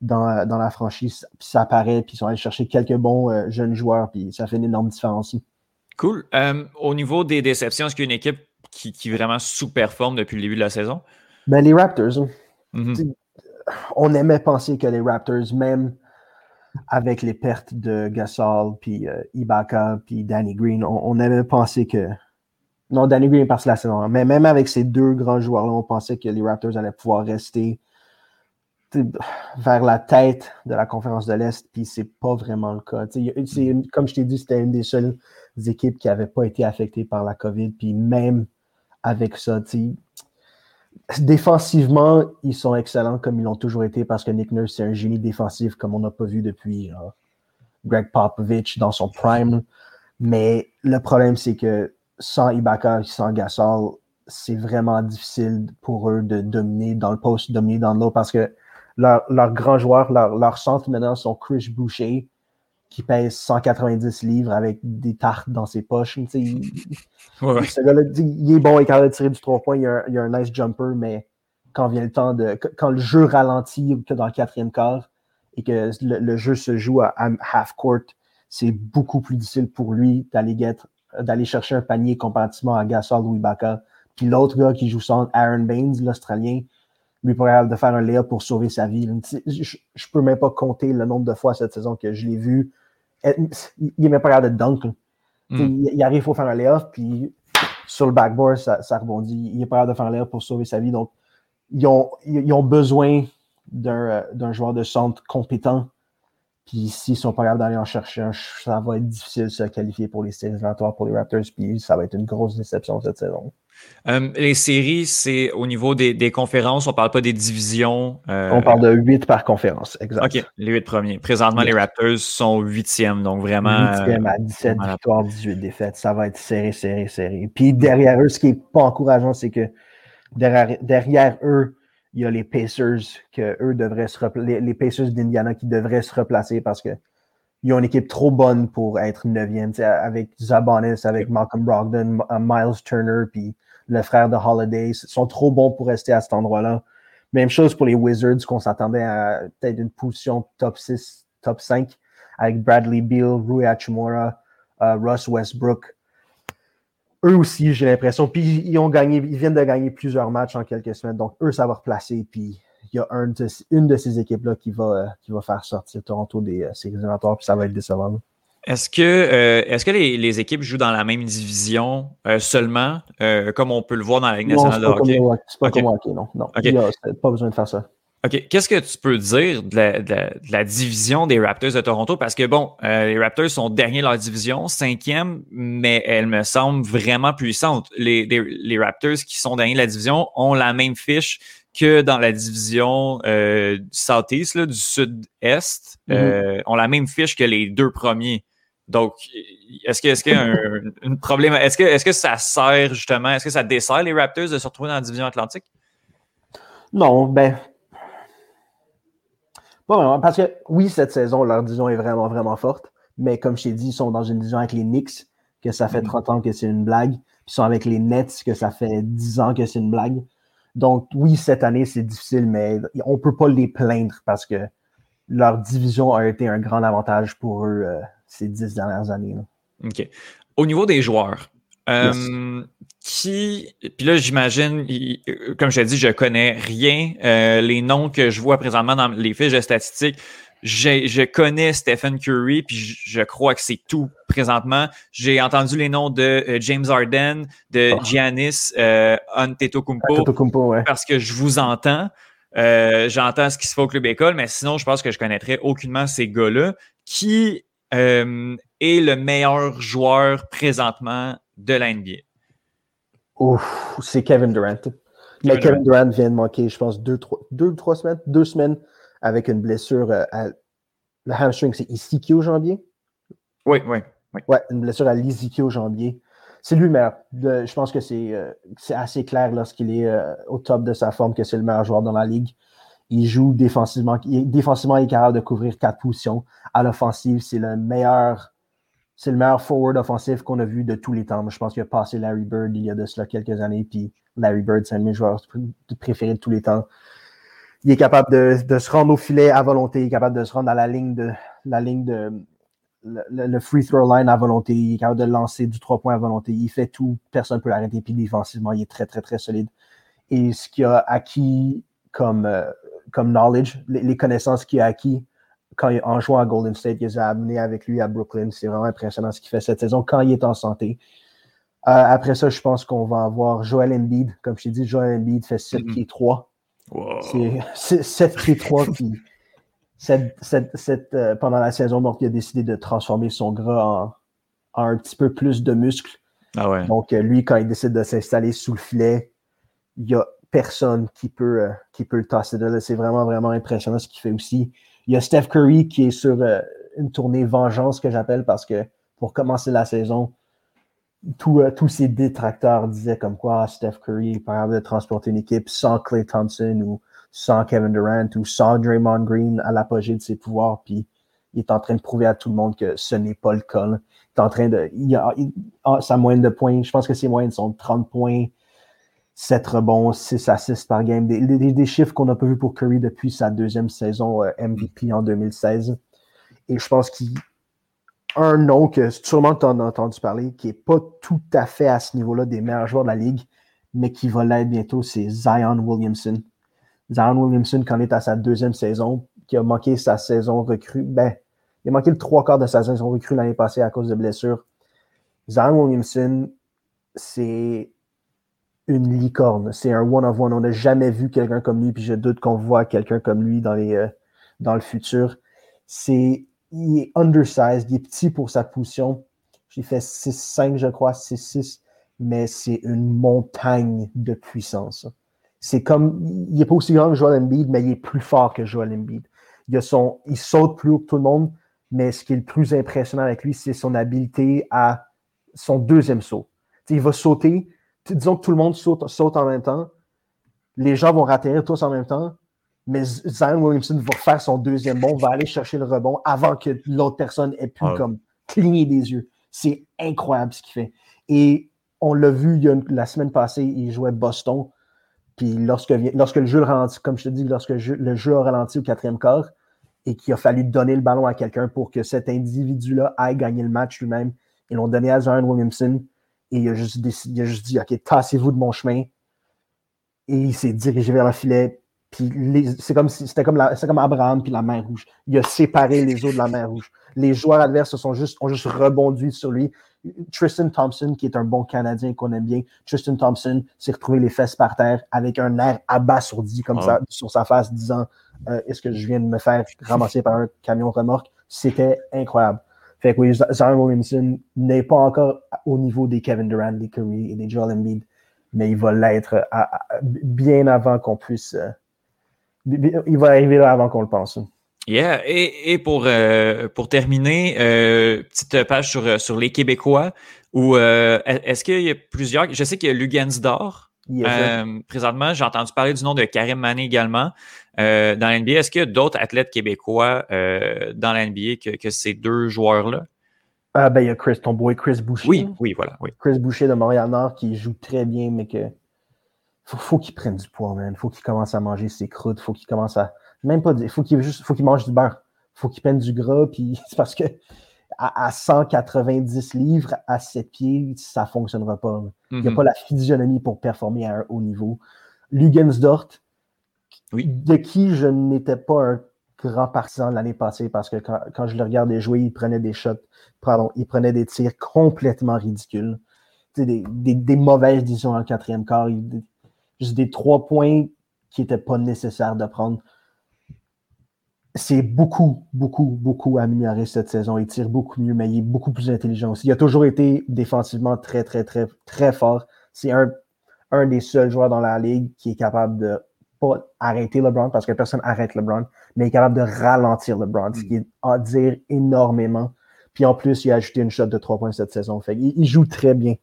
dans, dans, la franchise. Puis ça apparaît, puis ils sont allés chercher quelques bons euh, jeunes joueurs, puis ça fait une énorme différence. Cool. Euh, au niveau des déceptions, est-ce qu'il y a une équipe qui, qui vraiment sous-performe depuis le début de la saison? Ben, les Raptors. Mm-hmm. On aimait penser que les Raptors, même avec les pertes de Gasol, puis euh, Ibaka, puis Danny Green, on, aimait penser que. Non, Danny Green passe la saison. Hein, mais même avec ces deux grands joueurs-là, on pensait que les Raptors allaient pouvoir rester vers la tête de la conférence de l'Est, puis c'est pas vraiment le cas. comme je t'ai dit, c'était une des seules équipes qui n'avaient pas été affectées par la COVID, puis même avec ça, défensivement, ils sont excellents comme ils l'ont toujours été parce que Nick Nurse, c'est un génie défensif comme on n'a pas vu depuis euh, Greg Popovich dans son prime. Mais le problème, c'est que sans Ibaka, sans Gasol, c'est vraiment difficile pour eux de dominer dans le poste, dominer dans l'eau parce que leurs leur grands joueurs, leurs leur centre maintenant sont Chris Boucher, qui pèse 190 livres avec des tartes dans ses poches. Il, Ce gars-là, il est bon, il est capable de tirer du 3 points, il a, un, nice jumper, mais quand vient le temps de. Quand le jeu ralentit que dans le quatrième quart et que le, jeu se joue à, half court, c'est beaucoup plus difficile pour lui d'aller chercher un panier comparativement à Gasol ou Ibaka. Puis l'autre gars qui joue sans Aaron Baines, l'Australien, lui pour de faire un layup pour sauver sa vie. Je, ne peux même pas compter le nombre de fois cette saison que je l'ai vu il n'est même pas capable de dunk. Hmm. Il, arrive, faut faire un layoff, puis sur le backboard, ça, ça rebondit. Il n'est pas capable de faire un layoff pour sauver sa vie. Donc, ils ont, ils ont besoin d'un joueur de centre compétent. Puis s'ils ne sont pas capables d'aller en chercher un, ça va être difficile de se qualifier pour les séries pour les Raptors. Puis ça va être une grosse déception cette saison. Euh, les séries, c'est au niveau des, conférences, on ne parle pas des divisions. Euh, on parle de 8 par conférence, exact. OK, les 8 premiers. Présentement, les Raptors sont 8e, donc vraiment. 8e à 17 victoires, 18 défaites. Ça va être serré, serré, serré. Puis derrière eux, ce qui n'est pas encourageant, c'est que derrière, eux, il y a les Pacers que eux devraient se les, Pacers d'Indiana qui devraient se replacer parce que ils ont une équipe trop bonne pour être 9e, avec Zabonis, avec Malcolm Brogdon, Miles Turner, puis le frère de Holiday, sont trop bons pour rester à cet endroit-là. Même chose pour les Wizards, qu'on s'attendait à peut-être une position top 6, top 5, avec Bradley Beal, Rui Hachimura, uh, Russ Westbrook. Eux aussi, j'ai l'impression. Puis ils ont gagné, ils viennent de gagner plusieurs matchs en quelques semaines. Donc, eux, ça va replacer. Puis il y a une de ces équipes-là qui va, euh, faire sortir Toronto des euh, séries éliminatoires, puis ça va être décevant. Est-ce que, euh, est-ce que les, les, équipes jouent dans la même division euh, seulement, euh, comme on peut le voir dans la Ligue nationale de hockey? C'est pas comme hockey, non. non. N'y a pas besoin de faire ça. OK. Qu'est-ce que tu peux dire de la, de, la, division des Raptors de Toronto? Parce que, bon, les Raptors sont derniers de leur division, cinquième, mais elle me semble vraiment puissante. Les, les, les Raptors qui sont derniers de la division ont la même fiche que dans la division euh, du Southeast, là, du Sud-Est, mm-hmm. ont la même fiche que les deux premiers. Donc, est-ce qu'il est y a un, problème? Est-ce que, est que ça sert justement, est-ce que ça dessert les Raptors de se retrouver dans la division Atlantique? Non, ben. Pas vraiment. Parce que oui, cette saison, leur division est vraiment, vraiment forte. Mais comme je t'ai dit, ils sont dans une division avec les Knicks, que ça fait 30 mm-hmm. ans que c'est une blague. Puis ils sont avec les Nets, que ça fait 10 ans que c'est une blague. Donc, oui, cette année, c'est difficile, mais on ne peut pas les plaindre parce que leur division a été un grand avantage pour eux. Euh, ces dix dernières années. OK. Au niveau des joueurs, euh, qui. Puis là, j'imagine, comme je l'ai dit, je connais rien. Euh, les noms que je vois présentement dans les fiches de statistiques, je connais Stephen Curry, puis je, crois que c'est tout présentement. J'ai entendu les noms de euh, James Harden, de oh. Giannis Antetokounmpo, parce que je vous entends. J'entends ce qui se fait au club école, mais sinon, je pense que je connaîtrais aucunement ces gars-là. Qui euh, est le meilleur joueur présentement de l'NBA? Ouf, c'est Kevin Durant. Mais Kevin Durant vient de manquer, je pense, deux, trois, deux, trois semaines, deux semaines avec une blessure euh, à le hamstring, c'est ici au jambier? Oui, oui, oui. Ouais, une blessure à l'ischio jambier. C'est lui meilleur. je pense que c'est euh, assez clair lorsqu'il est au top de sa forme que c'est le meilleur joueur dans la ligue. Il joue défensivement. défensivement, il est capable de couvrir quatre positions. À l'offensive, c'est le meilleur. C'est le meilleur forward offensif qu'on a vu de tous les temps. Je pense qu'il a passé Larry Bird il y a de cela quelques années. Puis Larry Bird, c'est un de mes joueurs préférés de tous les temps. Il est capable de, se rendre au filet à volonté. Il est capable de se rendre à la ligne de la ligne de le, free throw line à volonté. Il est capable de lancer du trois points à volonté. Il fait tout. Personne ne peut l'arrêter. Puis défensivement, il est très, très, très solide. Et ce qu'il a acquis comme, euh, comme knowledge, les, connaissances qu'il a acquis quand, en jouant à Golden State, il les a amenés avec lui à Brooklyn. C'est vraiment impressionnant ce qu'il fait cette saison quand il est en santé. Euh, après ça, je pense qu'on va avoir Joel Embiid. Comme je t'ai dit, Joel Embiid fait 7 mm-hmm. pieds 3. C'est 7 pieds 3 qui, cette, euh, pendant la saison morte, il a décidé de transformer son gras en, un petit peu plus de muscles. Ah Donc, euh, lui, quand il décide de s'installer sous le filet, il n'y a personne qui peut, euh, qui peut le tasser de là. C'est vraiment, vraiment impressionnant ce qu'il fait aussi. Il y a Steph Curry qui est sur une tournée vengeance que j'appelle parce que pour commencer la saison, tous ses détracteurs disaient comme quoi Steph Curry est capable de transporter une équipe sans Clay Thompson ou sans Kevin Durant ou sans Draymond Green à l'apogée de ses pouvoirs. Puis il est en train de prouver à tout le monde que ce n'est pas le cas. Il est en train de. Il a, sa moyenne de points, je pense que ses moyennes sont 30 points, 7 rebonds, 6 assists par game. Des, chiffres qu'on n'a pas vu pour Curry depuis sa deuxième saison euh, MVP en 2016. Et je pense qu'il un nom que sûrement tu en as entendu parler, qui n'est pas tout à fait à ce niveau-là des meilleurs joueurs de la ligue, mais qui va l'être bientôt, c'est Zion Williamson. Zion Williamson, quand il est à sa deuxième saison, qui a manqué sa saison recrue, ben, il a manqué le trois quarts de sa saison recrue l'année passée à cause de blessures. Zion Williamson, c'est une licorne. C'est un one-of-one. On n'a jamais vu quelqu'un comme lui, puis je doute qu'on voit quelqu'un comme lui dans, euh, le futur. C'est, il est undersized, il est petit pour sa position. J'ai fait 6-5, je crois, 6-6, mais c'est une montagne de puissance c'est comme, il n'est pas aussi grand que Joel Embiid, mais il est plus fort que Joel Embiid. Il, a il saute plus haut que tout le monde, mais ce qui est le plus impressionnant avec lui, c'est son habileté à son deuxième saut. il va sauter, disons que tout le monde saute, saute en même temps, les gens vont ratterrir tous en même temps, mais Zion Williamson va faire son deuxième bond, va aller chercher le rebond avant que l'autre personne ait pu comme cligner des yeux. C'est incroyable ce qu'il fait. Et on l'a vu la semaine passée, il jouait Boston. Puis lorsque, lorsque le jeu ralentit, comme je te dis, lorsque le jeu, a ralenti au quatrième quart et qu'il a fallu donner le ballon à quelqu'un pour que cet individu-là aille gagner le match lui-même, ils l'ont donné à Zion Williamson et il a juste, il a juste dit OK, tassez-vous de mon chemin. Et il s'est dirigé vers le filet. Puis c'est comme, c'était comme, comme Abraham puis la main rouge. Il a séparé les eaux de la main rouge. Les joueurs adverses sont juste, ont juste rebondi sur lui. Tristan Thompson, qui est un bon Canadien qu'on aime bien, Tristan Thompson s'est retrouvé les fesses par terre avec un air abasourdi comme ça sur sa face, disant euh, Est-ce que je viens de me faire ramasser par un camion remorque? C'était incroyable. Fait que oui, Zion Williamson n'est pas encore au niveau des Kevin Durant, des Curry et des Joel Embiid, mais il va l'être bien avant qu'on puisse. Euh, il va arriver là avant qu'on le pense. Yeah, et, et pour, euh, pour terminer, euh, petite page sur, sur les Québécois, où est-ce qu'il y a plusieurs, je sais qu'il y a Lugansdor, présentement, j'ai entendu parler du nom de Karim Mané également dans l'NBA. Est-ce qu'il y a d'autres athlètes québécois dans l'NBA que, que ces deux joueurs-là? Ah ben, il y a Chris, ton boy Chris Boucher. Oui, oui, voilà. Oui. Chris Boucher de Montréal-Nord qui joue très bien, mais que faut, faut qu'il prenne du poids, man. Faut qu'il commence à manger ses croûtes, faut qu'il commence à même pas, il faut qu'il juste, faut qu'il mange du beurre. Faut qu'il prenne du gras, puis c'est parce que à, 190 livres, à 7 pieds, ça fonctionnera pas. Il n'y a mhm. pas la physionomie pour performer à un haut niveau. Lugensdort, oui. de qui je n'étais pas un grand partisan l'année passée parce que quand, je le regardais jouer, il prenait des shots, pardon, il prenait des tirs complètement ridicules. Des, des, mauvaises décisions en quatrième quart, juste des trois points qui n'étaient pas nécessaires de prendre c'est beaucoup, beaucoup, beaucoup amélioré cette saison. Il tire beaucoup mieux, mais il est beaucoup plus intelligent aussi. Il a toujours été défensivement très, très, très, très fort. C'est un, un des seuls joueurs dans la ligue qui est capable de pas arrêter LeBron parce que personne arrête LeBron, mais il est capable de ralentir LeBron, ce qui est à dire énormément. Puis en plus, il a ajouté une shot de 3 points cette saison. Fait il, joue très bien.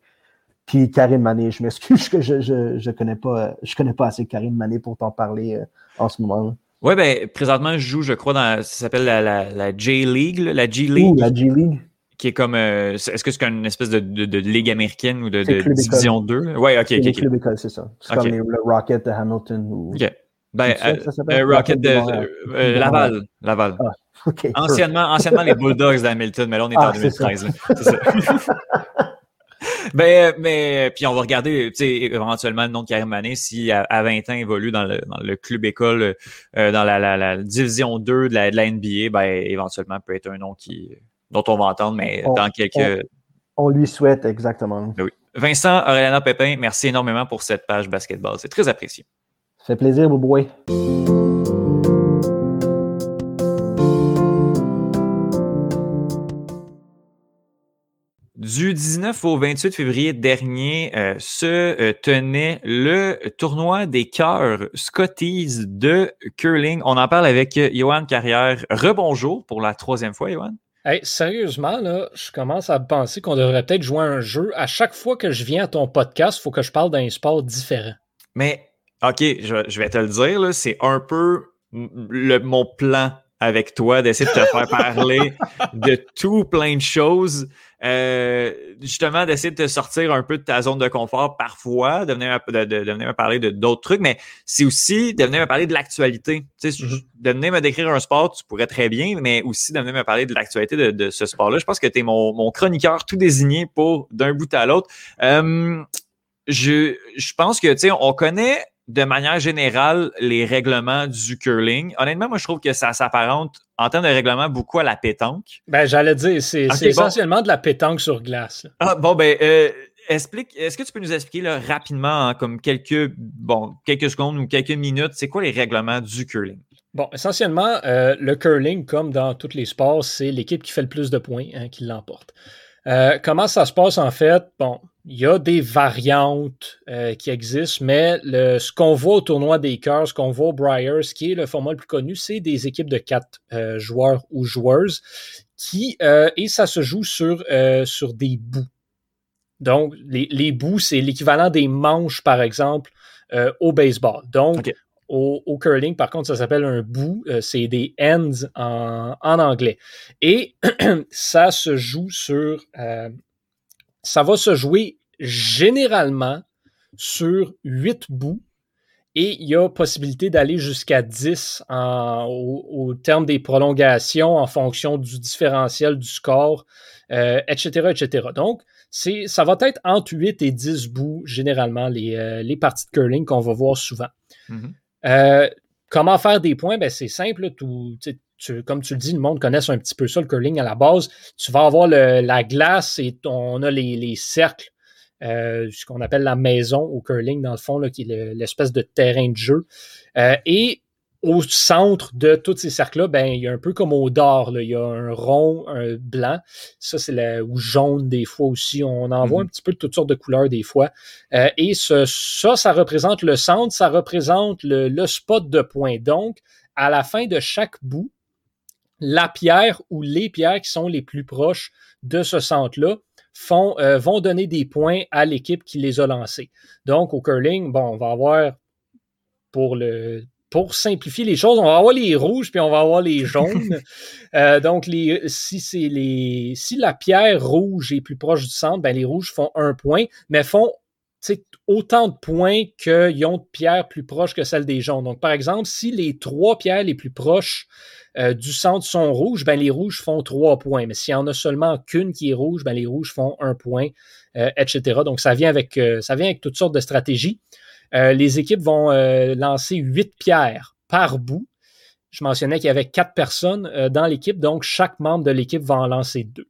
Puis Karim Mané, je m'excuse que je, je, je, connais pas je connais pas assez Karim Mané pour t'en parler euh, en ce moment. -là. Oui, ben, présentement, je joue, je crois, dans. Ça s'appelle la, la, la J-League, la G-League. la G-League. Qui est comme. Euh, est-ce que c'est une espèce de, de, de, ligue américaine ou de, de division 2? Oui, ok, ok. Club école, c'est ça. C'est comme le Rocket de Hamilton. Ou... Ok. Ben, euh, Rocket de, euh, Laval. Laval. Ah, okay, anciennement, anciennement les Bulldogs d'Hamilton, mais là, on est ah, en 2013. C'est ça. ben, mais puis on va regarder, éventuellement le nom de Karim Mané, si à, 20 ans évolue dans le, dans le club école, euh, dans la, la, la, division 2 de la, de la NBA, ben éventuellement peut être un nom qui dont on va entendre, mais dans quelques. On, lui souhaite exactement. Ben oui. Vincent Aurélana Pépin, merci énormément pour cette page basketball. C'est très apprécié. Ça fait plaisir, Bouboué. Du 19 au 28 février dernier euh, se euh, tenait le tournoi des cœurs Scotties de curling. On en parle avec Johan Carrière. Rebonjour pour la troisième fois, Johan. Hey, sérieusement, là, je commence à penser qu'on devrait peut-être jouer un jeu. À chaque fois que je viens à ton podcast, il faut que je parle d'un sport différent. Mais, OK, je, vais te le dire, c'est un peu le, mon plan avec toi, d'essayer de te faire parler de tout plein de choses. Euh, justement, d'essayer de te sortir un peu de ta zone de confort parfois, de venir, de, de, venir me parler de d'autres trucs, mais c'est aussi de venir me parler de l'actualité. Tu sais, mm-hmm. De venir me décrire un sport, tu pourrais très bien, mais aussi de venir me parler de l'actualité de, de, ce sport-là. Je pense que tu es mon, mon chroniqueur tout désigné pour d'un bout à l'autre. Euh, je, je pense que, tu sais, on connaît de manière générale les règlements du curling. Honnêtement, moi, je trouve que ça s'apparente en termes de règlement beaucoup à la pétanque. Ben, j'allais dire, c'est essentiellement de la pétanque sur glace. Ah, bon, ben, euh, explique, est-ce que tu peux nous expliquer là, rapidement, comme quelques, bon, quelques secondes ou quelques minutes, c'est quoi les règlements du curling? Bon, essentiellement, euh, le curling, comme dans tous les sports, c'est l'équipe qui fait le plus de points hein, qui l'emporte. Euh, comment ça se passe en fait? Bon, il y a des variantes euh, qui existent, mais le, ce qu'on voit au tournoi des cœurs, ce qu'on voit au Briars, qui est le format le plus connu, c'est des équipes de quatre euh, joueurs ou joueuses qui et ça se joue sur, sur des bouts. Donc, les, les bouts, c'est l'équivalent des manches, par exemple, au baseball. Donc, au, curling, par contre, ça s'appelle un bout. Euh, c'est des ends en, anglais. Et ça se joue sur. Euh, ça va se jouer généralement sur 8 bouts. Et il y a possibilité d'aller jusqu'à 10 au, terme des prolongations en fonction du différentiel du score, etc., euh, etc. Donc, ça va être entre 8 et 10 bouts, généralement, les, parties de curling qu'on va voir souvent. Mm-hmm. Euh, comment faire des points? Ben, c'est simple. Tout, comme tu le dis, le monde connaisse un petit peu ça, le curling à la base. Tu vas avoir la glace et on a les, cercles, euh, ce qu'on appelle la maison au curling, dans le fond, là, qui est l'espèce de terrain de jeu. Euh, et au centre de tous ces cercles-là, ben, il y a un peu comme au dard, il y a un rond, un blanc. Ça, c'est le ou jaune des fois aussi. On en voit mm-hmm. un petit peu de toutes sortes de couleurs des fois. Euh, et ce, ça, ça représente le centre, ça représente le, spot de point. Donc, à la fin de chaque bout, la pierre ou les pierres qui sont les plus proches de ce centre-là font, euh, vont donner des points à l'équipe qui les a lancés. Donc, au curling, bon, on va avoir pour le pour simplifier les choses, on va avoir les rouges puis on va avoir les jaunes. Euh, donc, les, si c'est les, si la pierre rouge est plus proche du centre, ben les rouges font un point, mais font autant de points qu'ils ont de pierres plus proches que celles des jaunes. Donc, par exemple, si les trois pierres les plus proches euh, du centre sont rouges, ben les rouges font trois points. Mais s'il y en a seulement qu'une qui est rouge, ben les rouges font un point, euh, etc. Donc, ça vient avec, ça vient avec toutes sortes de stratégies. Euh, les équipes vont euh, lancer huit pierres par bout. Je mentionnais qu'il y avait quatre personnes euh, dans l'équipe, donc chaque membre de l'équipe va en lancer deux.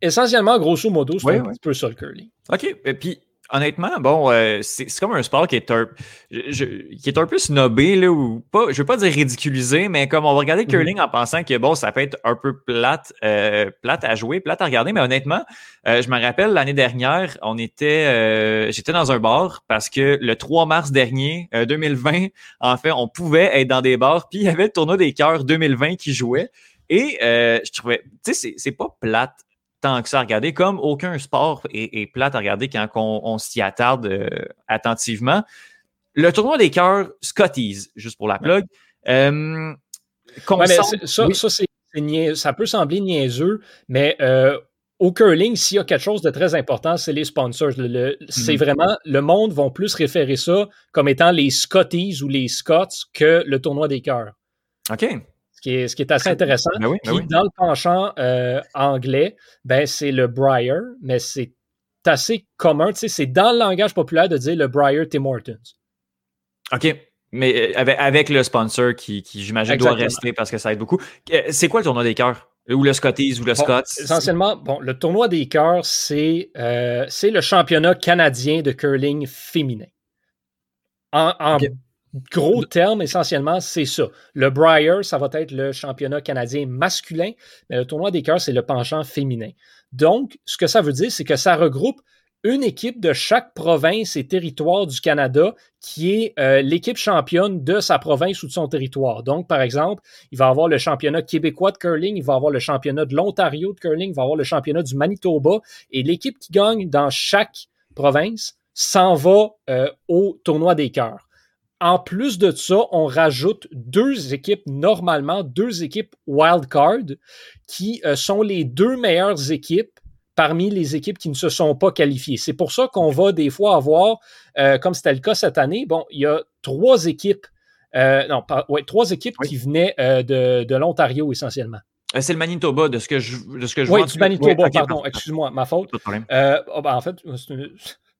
Essentiellement, grosso modo, c'est un petit peu ça le curling. OK. Et puis, honnêtement, bon, euh, c'est comme un sport qui est un, qui est un peu snobé, là, ou pas, je veux pas dire ridiculisé, mais comme on va regarder le mm-hmm. curling en pensant que bon, ça peut être un peu plate, euh, plate à jouer, plate à regarder, mais honnêtement, euh, je me rappelle l'année dernière, on était, j'étais dans un bar parce que le 3 mars dernier, 2020, en fait, on pouvait être dans des bars, puis il y avait le tournoi des cœurs 2020 qui jouait. Et je trouvais, tu sais, c'est pas plate tant que ça à regarder, comme aucun sport est, plate à regarder quand on, s'y attarde euh, attentivement. le tournoi des cœurs, Scotties, juste pour la plug. Euh, ça, ça, peut sembler niaiseux, mais euh, au curling, s'il y a quelque chose de très important, c'est les sponsors. c'est mhm. vraiment, le monde va plus référer ça comme étant les Scotties ou les Scots que le tournoi des cœurs. OK. Ce qui est, ce qui est assez intéressant. Ben ben dans le penchant euh, anglais, ben, c'est le Briar, mais c'est assez commun. C'est dans le langage populaire de dire le Briar Tim Hortons. OK. Mais euh, avec, le sponsor qui, j'imagine, doit rester parce que ça aide beaucoup. Euh, c'est quoi le tournoi des cœurs? Ou le Scotties ou le Scots? Essentiellement, bon, le tournoi des cœurs, c'est euh, le championnat canadien de curling féminin. En, gros termes, essentiellement, c'est ça. Le Briar, ça va être le championnat canadien masculin, mais le tournoi des cœurs, c'est le penchant féminin. Donc, ce que ça veut dire, c'est que ça regroupe une équipe de chaque province et territoire du Canada qui est euh, l'équipe championne de sa province ou de son territoire. Donc, par exemple, il va avoir le championnat québécois de curling, il va avoir le championnat de l'Ontario de curling, il va avoir le championnat du Manitoba, et l'équipe qui gagne dans chaque province s'en va euh, au tournoi des cœurs. En plus de ça, on rajoute deux équipes, normalement deux équipes wildcard, qui euh, sont les deux meilleures équipes parmi les équipes qui ne se sont pas qualifiées. C'est pour ça qu'on va des fois avoir, euh, comme c'était le cas cette année, bon, il y a trois équipes, euh, non, ouais, trois équipes qui venaient de, l'Ontario essentiellement. C'est le Manitoba, de ce que je, de ce que je oui, vois. du Manitoba, pardon, excuse-moi, ma faute. Pas de problème. Oh, ben, en fait,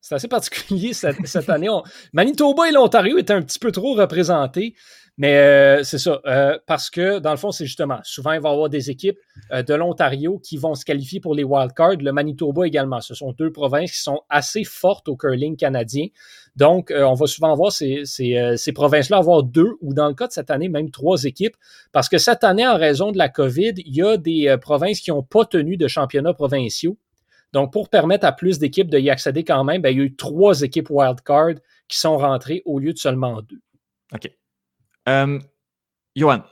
c'est assez particulier cette, année. Manitoba et l'Ontario étaient un petit peu trop représentés. Mais euh, c'est ça, euh, parce que dans le fond, c'est justement, souvent, il va y avoir des équipes euh, de l'Ontario qui vont se qualifier pour les wildcards, le Manitoba également. Ce sont deux provinces qui sont assez fortes au curling canadien. Donc, on va souvent voir ces, ces, provinces-là avoir deux ou dans le cas de cette année, même trois équipes. Parce que cette année, en raison de la COVID, il y a des provinces qui n'ont pas tenu de championnats provinciaux. Donc, pour permettre à plus d'équipes de y accéder quand même, ben, il y a eu trois équipes wildcard qui sont rentrées au lieu de seulement deux. OK. Euh, Johan,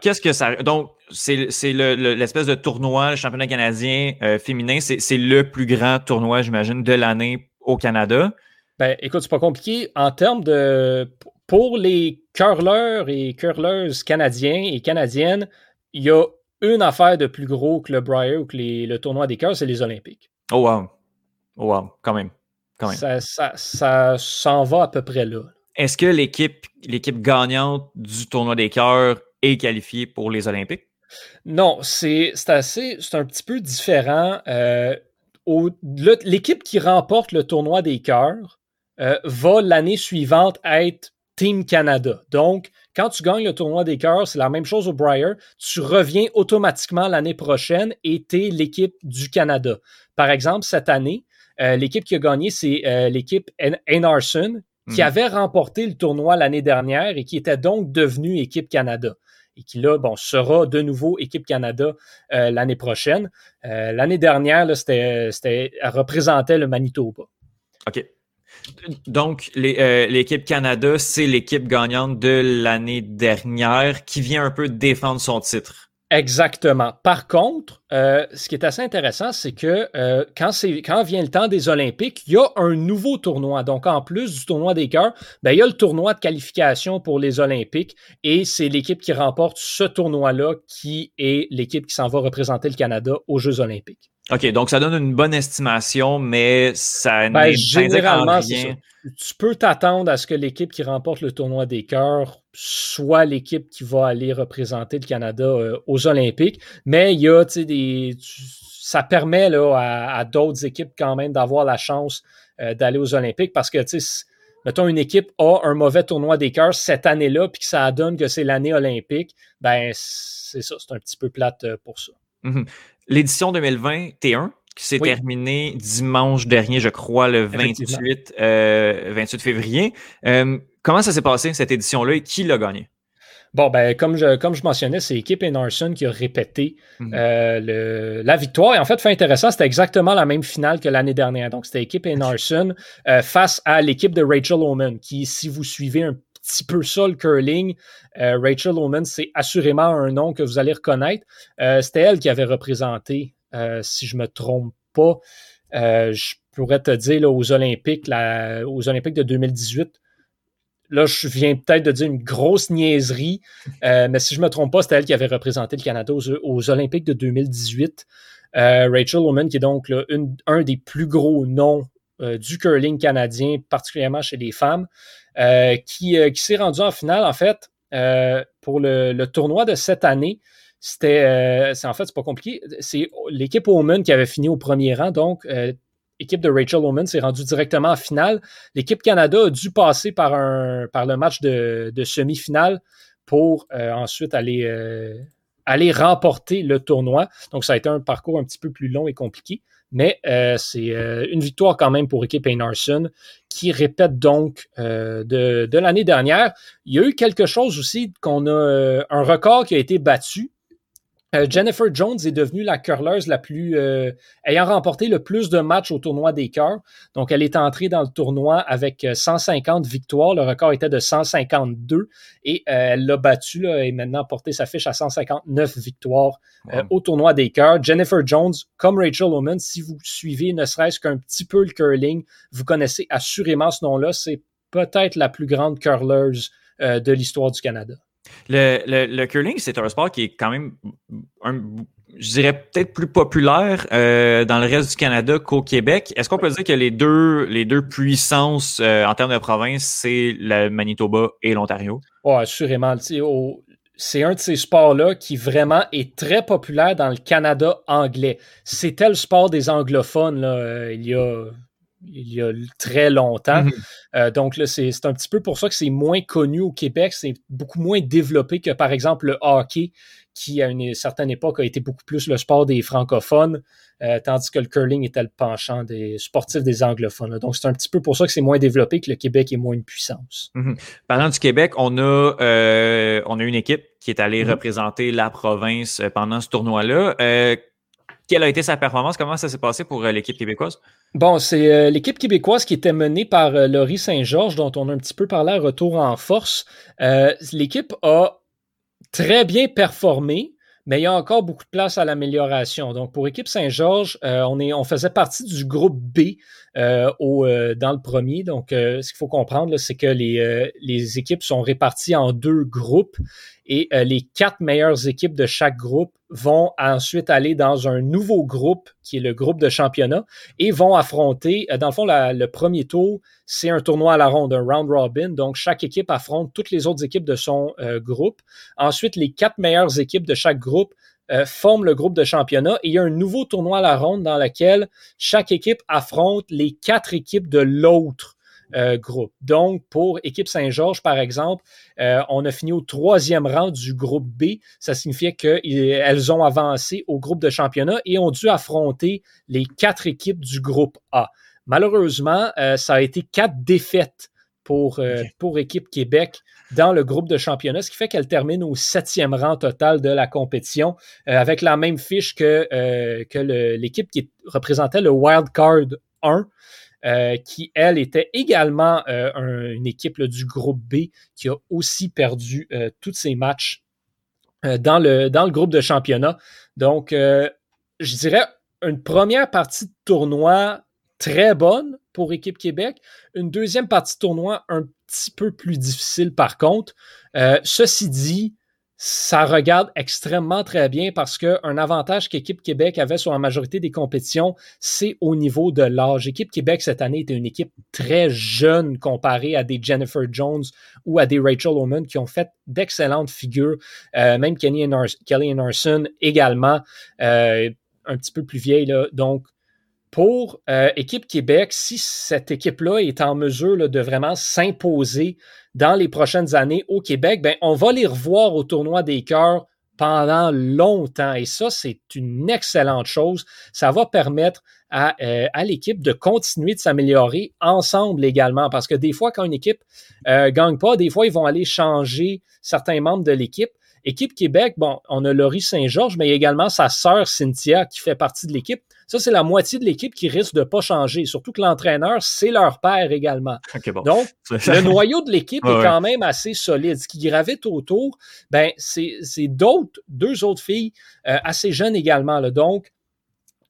qu'est-ce que ça. Donc, c'est l'espèce de tournoi, le championnat canadien euh, féminin, c'est le plus grand tournoi, j'imagine, de l'année au Canada? Ben, écoute, c'est pas compliqué. En termes de. Pour les curleurs et curleuses canadiens et canadiennes, il y a une affaire de plus gros que le Briar ou que le tournoi des cœurs, c'est les Olympiques. Oh wow. Oh wow, quand même. Quand même. Ça, ça, ça s'en va à peu près là. Est-ce que l'équipe, l'équipe gagnante du tournoi des cœurs est qualifiée pour les Olympiques? Non, c'est, assez, c'est un petit peu différent. Euh, l'équipe qui remporte le tournoi des cœurs euh, va l'année suivante être Team Canada. Donc, quand tu gagnes le tournoi des cœurs, c'est la même chose au Briar. Tu reviens automatiquement l'année prochaine et tu es l'équipe du Canada. Par exemple, cette année, euh, l'équipe qui a gagné, c'est l'équipe Enarson, qui mhm. avait remporté le tournoi l'année dernière et qui était donc devenu équipe Canada et qui là, bon, sera de nouveau équipe Canada euh, l'année prochaine. Euh, l'année dernière, c'était, elle représentait le Manitoba. OK. Donc, euh, l'équipe Canada, c'est l'équipe gagnante de l'année dernière qui vient un peu défendre son titre. Exactement. Par contre, euh, ce qui est assez intéressant, c'est que euh, quand, vient le temps des Olympiques, il y a un nouveau tournoi. Donc, en plus du tournoi des cœurs, ben, il y a le tournoi de qualification pour les Olympiques et c'est l'équipe qui remporte ce tournoi-là qui est l'équipe qui s'en va représenter le Canada aux Jeux Olympiques. OK, donc ça donne une bonne estimation, mais ça ben, généralement, rien. Tu peux t'attendre à ce que l'équipe qui remporte le tournoi des cœurs soit l'équipe qui va aller représenter le Canada euh, aux Olympiques, mais il y a des, ça permet là, à, d'autres équipes quand même d'avoir la chance euh, d'aller aux Olympiques parce que mettons une équipe a un mauvais tournoi des cœurs cette année-là puis que ça donne que c'est l'année olympique, ben c'est ça, c'est un petit peu plate euh, pour ça. Mm-hmm l'édition 2021 qui s'est terminée dimanche dernier, je crois, le 28, euh, février. Euh, comment ça s'est passé, cette édition-là, et qui l'a gagné? Bon, ben, comme je, comme je mentionnais, c'est l'équipe Enarson qui a répété mhm. euh, la victoire. Et en fait, fait intéressant, c'était exactement la même finale que l'année dernière. Donc, c'était l'équipe Enarson face à l'équipe de Rachel Oman, qui, si vous suivez un petit peu ça, le curling. Euh, Rachel Oman, c'est assurément un nom que vous allez reconnaître. Euh, c'était elle qui avait représenté, euh, si je ne me trompe pas, je pourrais te dire aux Olympiques, aux Olympiques de 2018, là, je viens peut-être de dire une grosse niaiserie, mais si je ne me trompe pas, c'était elle qui avait représenté le Canada aux, Olympiques de 2018. Euh, Rachel Woman, qui est donc un des plus gros noms du curling canadien, particulièrement chez les femmes, qui, s'est rendu en finale, en fait, pour le, tournoi de cette année. C'était, en fait, c'est pas compliqué. C'est l'équipe Woman qui avait fini au premier rang, donc l'équipe de Rachel Woman s'est rendue directement en finale. L'équipe Canada a dû passer par, un, par le match de, semi-finale pour euh, ensuite aller, euh, aller remporter le tournoi. Donc, ça a été un parcours un petit peu plus long et compliqué. Mais euh, c'est une victoire quand même pour l'équipe Einarson qui répète donc de, de l'année dernière. Il y a eu quelque chose aussi qu'on a un record qui a été battu euh, Jennifer Jones est devenue la curleuse la plus euh, ayant remporté le plus de matchs au tournoi des cœurs. Donc, elle est entrée dans le tournoi avec 150 euh, victoires. Le record était de 152 et elle l'a battu là, et maintenant porté sa fiche à 159 victoires au tournoi des cœurs. Jennifer Jones, comme Rachel Oman, si vous suivez ne serait-ce qu'un petit peu le curling, vous connaissez assurément ce nom-là. C'est peut-être la plus grande curleuse de l'histoire du Canada. Le, curling, c'est un sport qui est quand même, je dirais peut-être plus populaire euh, dans le reste du Canada qu'au Québec. Est-ce qu'on peut dire que les deux, les deux puissances euh, en termes de province, c'est le Manitoba et l'Ontario? Oui, assurément. c'est un de ces sports-là qui vraiment est très populaire dans le Canada anglais. C'était le sport des anglophones là, euh, il y a il y a très longtemps. Mhm. Euh, donc, là, c'est un petit peu pour ça que c'est moins connu au Québec. C'est beaucoup moins développé que, par exemple, le hockey, qui, à une certaine époque, a été beaucoup plus le sport des francophones, euh, tandis que le curling était le penchant des sportifs des anglophones. Donc, c'est un petit peu pour ça que c'est moins développé, que le Québec est moins une puissance. Mhm. Parlant du Québec, on a, euh, on a une équipe qui est allée mhm. représenter la province pendant ce tournoi-là quelle a été sa performance? Comment ça s'est passé pour euh, l'équipe québécoise? Bon, c'est euh, l'équipe québécoise qui était menée par euh, Laurie Saint-Georges, dont on a un petit peu parlé à retour en force. l'équipe a très bien performé, mais il y a encore beaucoup de place à l'amélioration. Donc, pour l'équipe Saint-Georges, on, on faisait partie du groupe B au, dans le premier. Donc, ce qu'il faut comprendre, c'est que les, les équipes sont réparties en deux groupes et euh, les quatre meilleures équipes de chaque groupe vont ensuite aller dans un nouveau groupe qui est le groupe de championnat et vont affronter, euh, dans le fond, le premier tour, c'est un tournoi à la ronde, un round robin. Donc, chaque équipe affronte toutes les autres équipes de son euh, groupe. Ensuite, les quatre meilleures équipes de chaque groupe forment le groupe de championnat et il y a un nouveau tournoi à la ronde dans lequel chaque équipe affronte les quatre équipes de l'autre euh, groupe. Donc, pour équipe Saint-Georges, par exemple, euh, on a fini au troisième rang du groupe B. Ça signifiait qu'elles ont avancé au groupe de championnat et ont dû affronter les quatre équipes du groupe A. Malheureusement, euh, ça a été quatre défaites pour, pour équipe Québec dans le groupe de championnat, ce qui fait qu'elle termine au septième rang total de la compétition, avec la même fiche que, que l'équipe qui représentait le Wild Card 1. Euh, qui, elle, était également euh, une équipe du groupe B qui a aussi perdu euh, tous ses matchs dans, le, dans le groupe de championnat. Donc, je dirais une première partie de tournoi très bonne pour Équipe Québec, une deuxième partie de tournoi un petit peu plus difficile par contre. ceci dit, ça regarde extrêmement très bien parce qu'un avantage qu'Équipe Québec avait sur la majorité des compétitions, c'est au niveau de l'âge. Équipe Québec cette année était une équipe très jeune comparée à des Jennifer Jones ou à des Rachel Oman qui ont fait d'excellentes figures. Euh, même Kenny Kelly Narson également, euh, un petit peu plus vieille. Là. Donc, pour euh, Équipe Québec, si cette équipe-là est en mesure de vraiment s'imposer dans les prochaines années au Québec, ben, on va les revoir au tournoi des cœurs pendant longtemps. Et ça, c'est une excellente chose. Ça va permettre à, euh, à l'équipe de continuer de s'améliorer ensemble également. Parce que des fois, quand une équipe ne euh, gagne pas, des fois, ils vont aller changer certains membres de l'équipe. Équipe Québec, bon, on a Laurie Saint-Georges, mais il y a également sa sœur Cynthia qui fait partie de l'équipe. Ça, c'est la moitié de l'équipe qui risque de ne pas changer. Surtout que l'entraîneur, c'est leur père également. Donc, le noyau de l'équipe est quand même assez solide. Ce qui gravite autour, ben, c'est d'autres, deux autres filles euh, assez jeunes également. Là. Donc,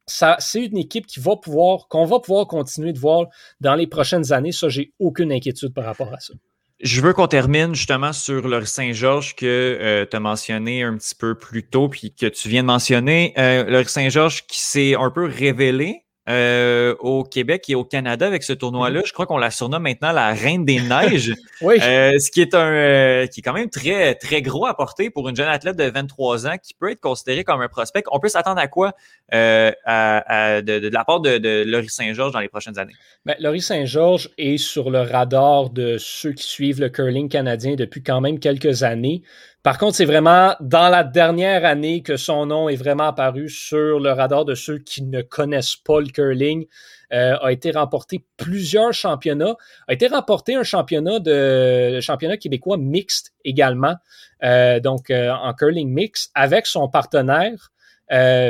c'est une équipe qui va pouvoir, qu'on va pouvoir continuer de voir dans les prochaines années. Ça, j'ai aucune inquiétude par rapport à ça. Je veux qu'on termine justement sur le Saint-Georges que euh, tu as mentionné un petit peu plus tôt, puis que tu viens de mentionner. Euh, le Saint-Georges qui s'est un peu révélé euh, au Québec et au Canada avec ce tournoi-là. Je crois qu'on la surnomme maintenant la Reine des Neiges. oui. Euh, ce qui est un euh, qui est quand même très, très gros à porter pour une jeune athlète de 23 ans qui peut être considérée comme un prospect. On peut s'attendre à quoi à, de, la part de, de Laurie Saint-Georges dans les prochaines années? Bien, Laurie Saint-Georges est sur le radar de ceux qui suivent le curling canadien depuis quand même quelques années. Par contre, c'est vraiment dans la dernière année que son nom est vraiment apparu sur le radar de ceux qui ne connaissent pas le curling. Euh, a été remporté plusieurs championnats, a été remporté un championnat de championnat québécois mixte également, euh, donc euh, en curling mix avec son partenaire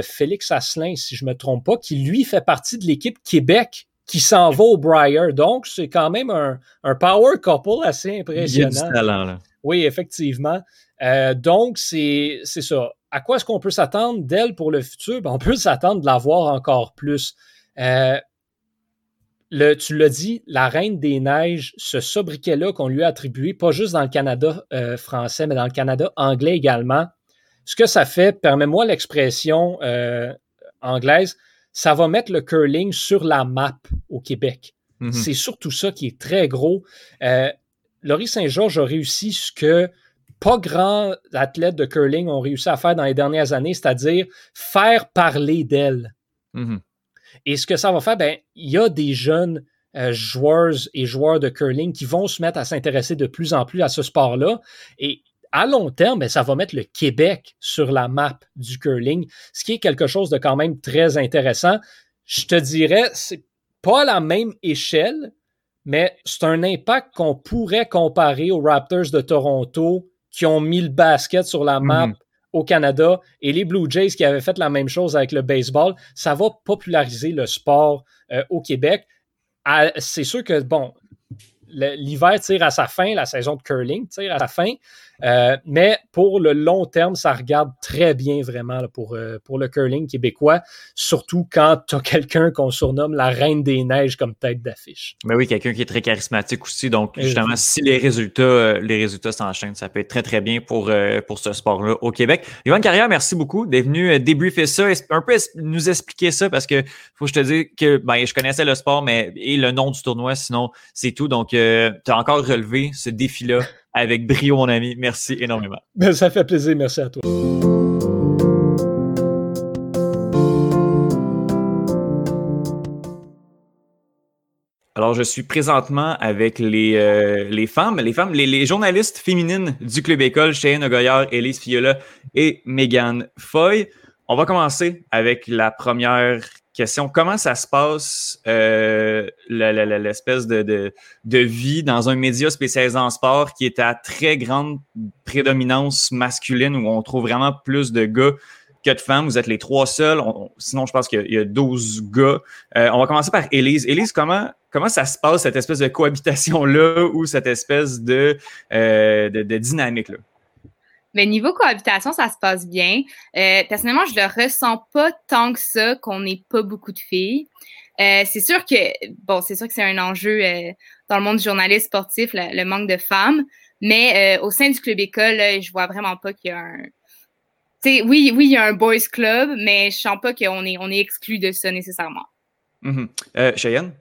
Félix Asselin, si je me trompe pas, qui lui fait partie de l'équipe Québec qui s'en va au Briar. Donc c'est quand même un, un, power couple assez impressionnant. Il y a du talent, là. Oui, effectivement. Euh, donc, c'est ça. À quoi est-ce qu'on peut s'attendre d'elle pour le futur? Ben, on peut s'attendre de la voir encore plus. Euh, le, tu l'as dit, la Reine des Neiges, ce sobriquet-là qu'on lui a attribué, pas juste dans le Canada euh, français, mais dans le Canada anglais également, ce que ça fait, permets-moi l'expression anglaise, ça va mettre le curling sur la map au Québec. Mm-hmm. C'est surtout ça qui est très gros. Laurie Saint-Georges a réussi ce que pas grands athlètes de curling ont réussi à faire dans les dernières années, c'est-à-dire faire parler d'elle. Mm-hmm. Et ce que ça va faire, ben, il y a des jeunes euh, joueurs et joueurs de curling qui vont se mettre à s'intéresser de plus en plus à ce sport-là. Et à long terme, ben, ça va mettre le Québec sur la map du curling, ce qui est quelque chose de quand même très intéressant. Je te dirais, c'est pas à la même échelle, mais c'est un impact qu'on pourrait comparer aux Raptors de Toronto qui ont mis le basket sur la map mhm. au Canada et les Blue Jays qui avaient fait la même chose avec le baseball. Ça va populariser le sport euh, au Québec. C'est sûr que, bon, l'hiver tire à sa fin, la saison de curling tire à sa fin. Euh, mais pour le long terme, ça regarde très bien vraiment pour, euh, pour le curling québécois, surtout quand tu as quelqu'un qu'on surnomme la reine des neiges comme tête d'affiche. Mais oui, quelqu'un qui est très charismatique aussi. Donc, justement, si les résultats, euh, les résultats s'enchaînent, ça peut être très, très bien pour, pour ce sport-là au Québec. Yvan Carrière, merci beaucoup d'être venu débriefer ça, un peu nous expliquer ça parce que faut que je te dise que ben, je connaissais le sport, mais et le nom du tournoi, sinon c'est tout. Donc, tu as encore relevé ce défi-là avec brio, mon ami. Merci énormément. Ben, ça fait plaisir. Merci à toi. Alors, je suis présentement avec les, euh, les femmes, les femmes, les, journalistes féminines du Club École, Cheyenne Ogoyard, Elise Fiola et Megan Foy. On va commencer avec la première question. Comment ça se passe, euh, l'espèce de, vie dans un média spécialisé en sport qui est à très grande prédominance masculine, où on trouve vraiment plus de gars que de femmes? Vous êtes les trois seuls. sinon, je pense qu'il y, a 12 gars. Euh, on va commencer par Élise. Élise, comment, comment ça se passe, cette espèce de cohabitation-là ou cette espèce de, euh, de dynamique-là? Mais niveau cohabitation, ça se passe bien. Euh, personnellement, je le ressens pas tant que ça qu'on n'ait pas beaucoup de filles. Euh, c'est sûr que bon, c'est sûr que c'est un enjeu euh, dans le monde du journalisme sportif, le, manque de femmes. Mais au sein du club école, je vois vraiment pas qu'il y a un. oui, oui, il y a un boys club, mais je sens pas qu'on est, on est exclu de ça nécessairement. Mm-hmm. Cheyenne?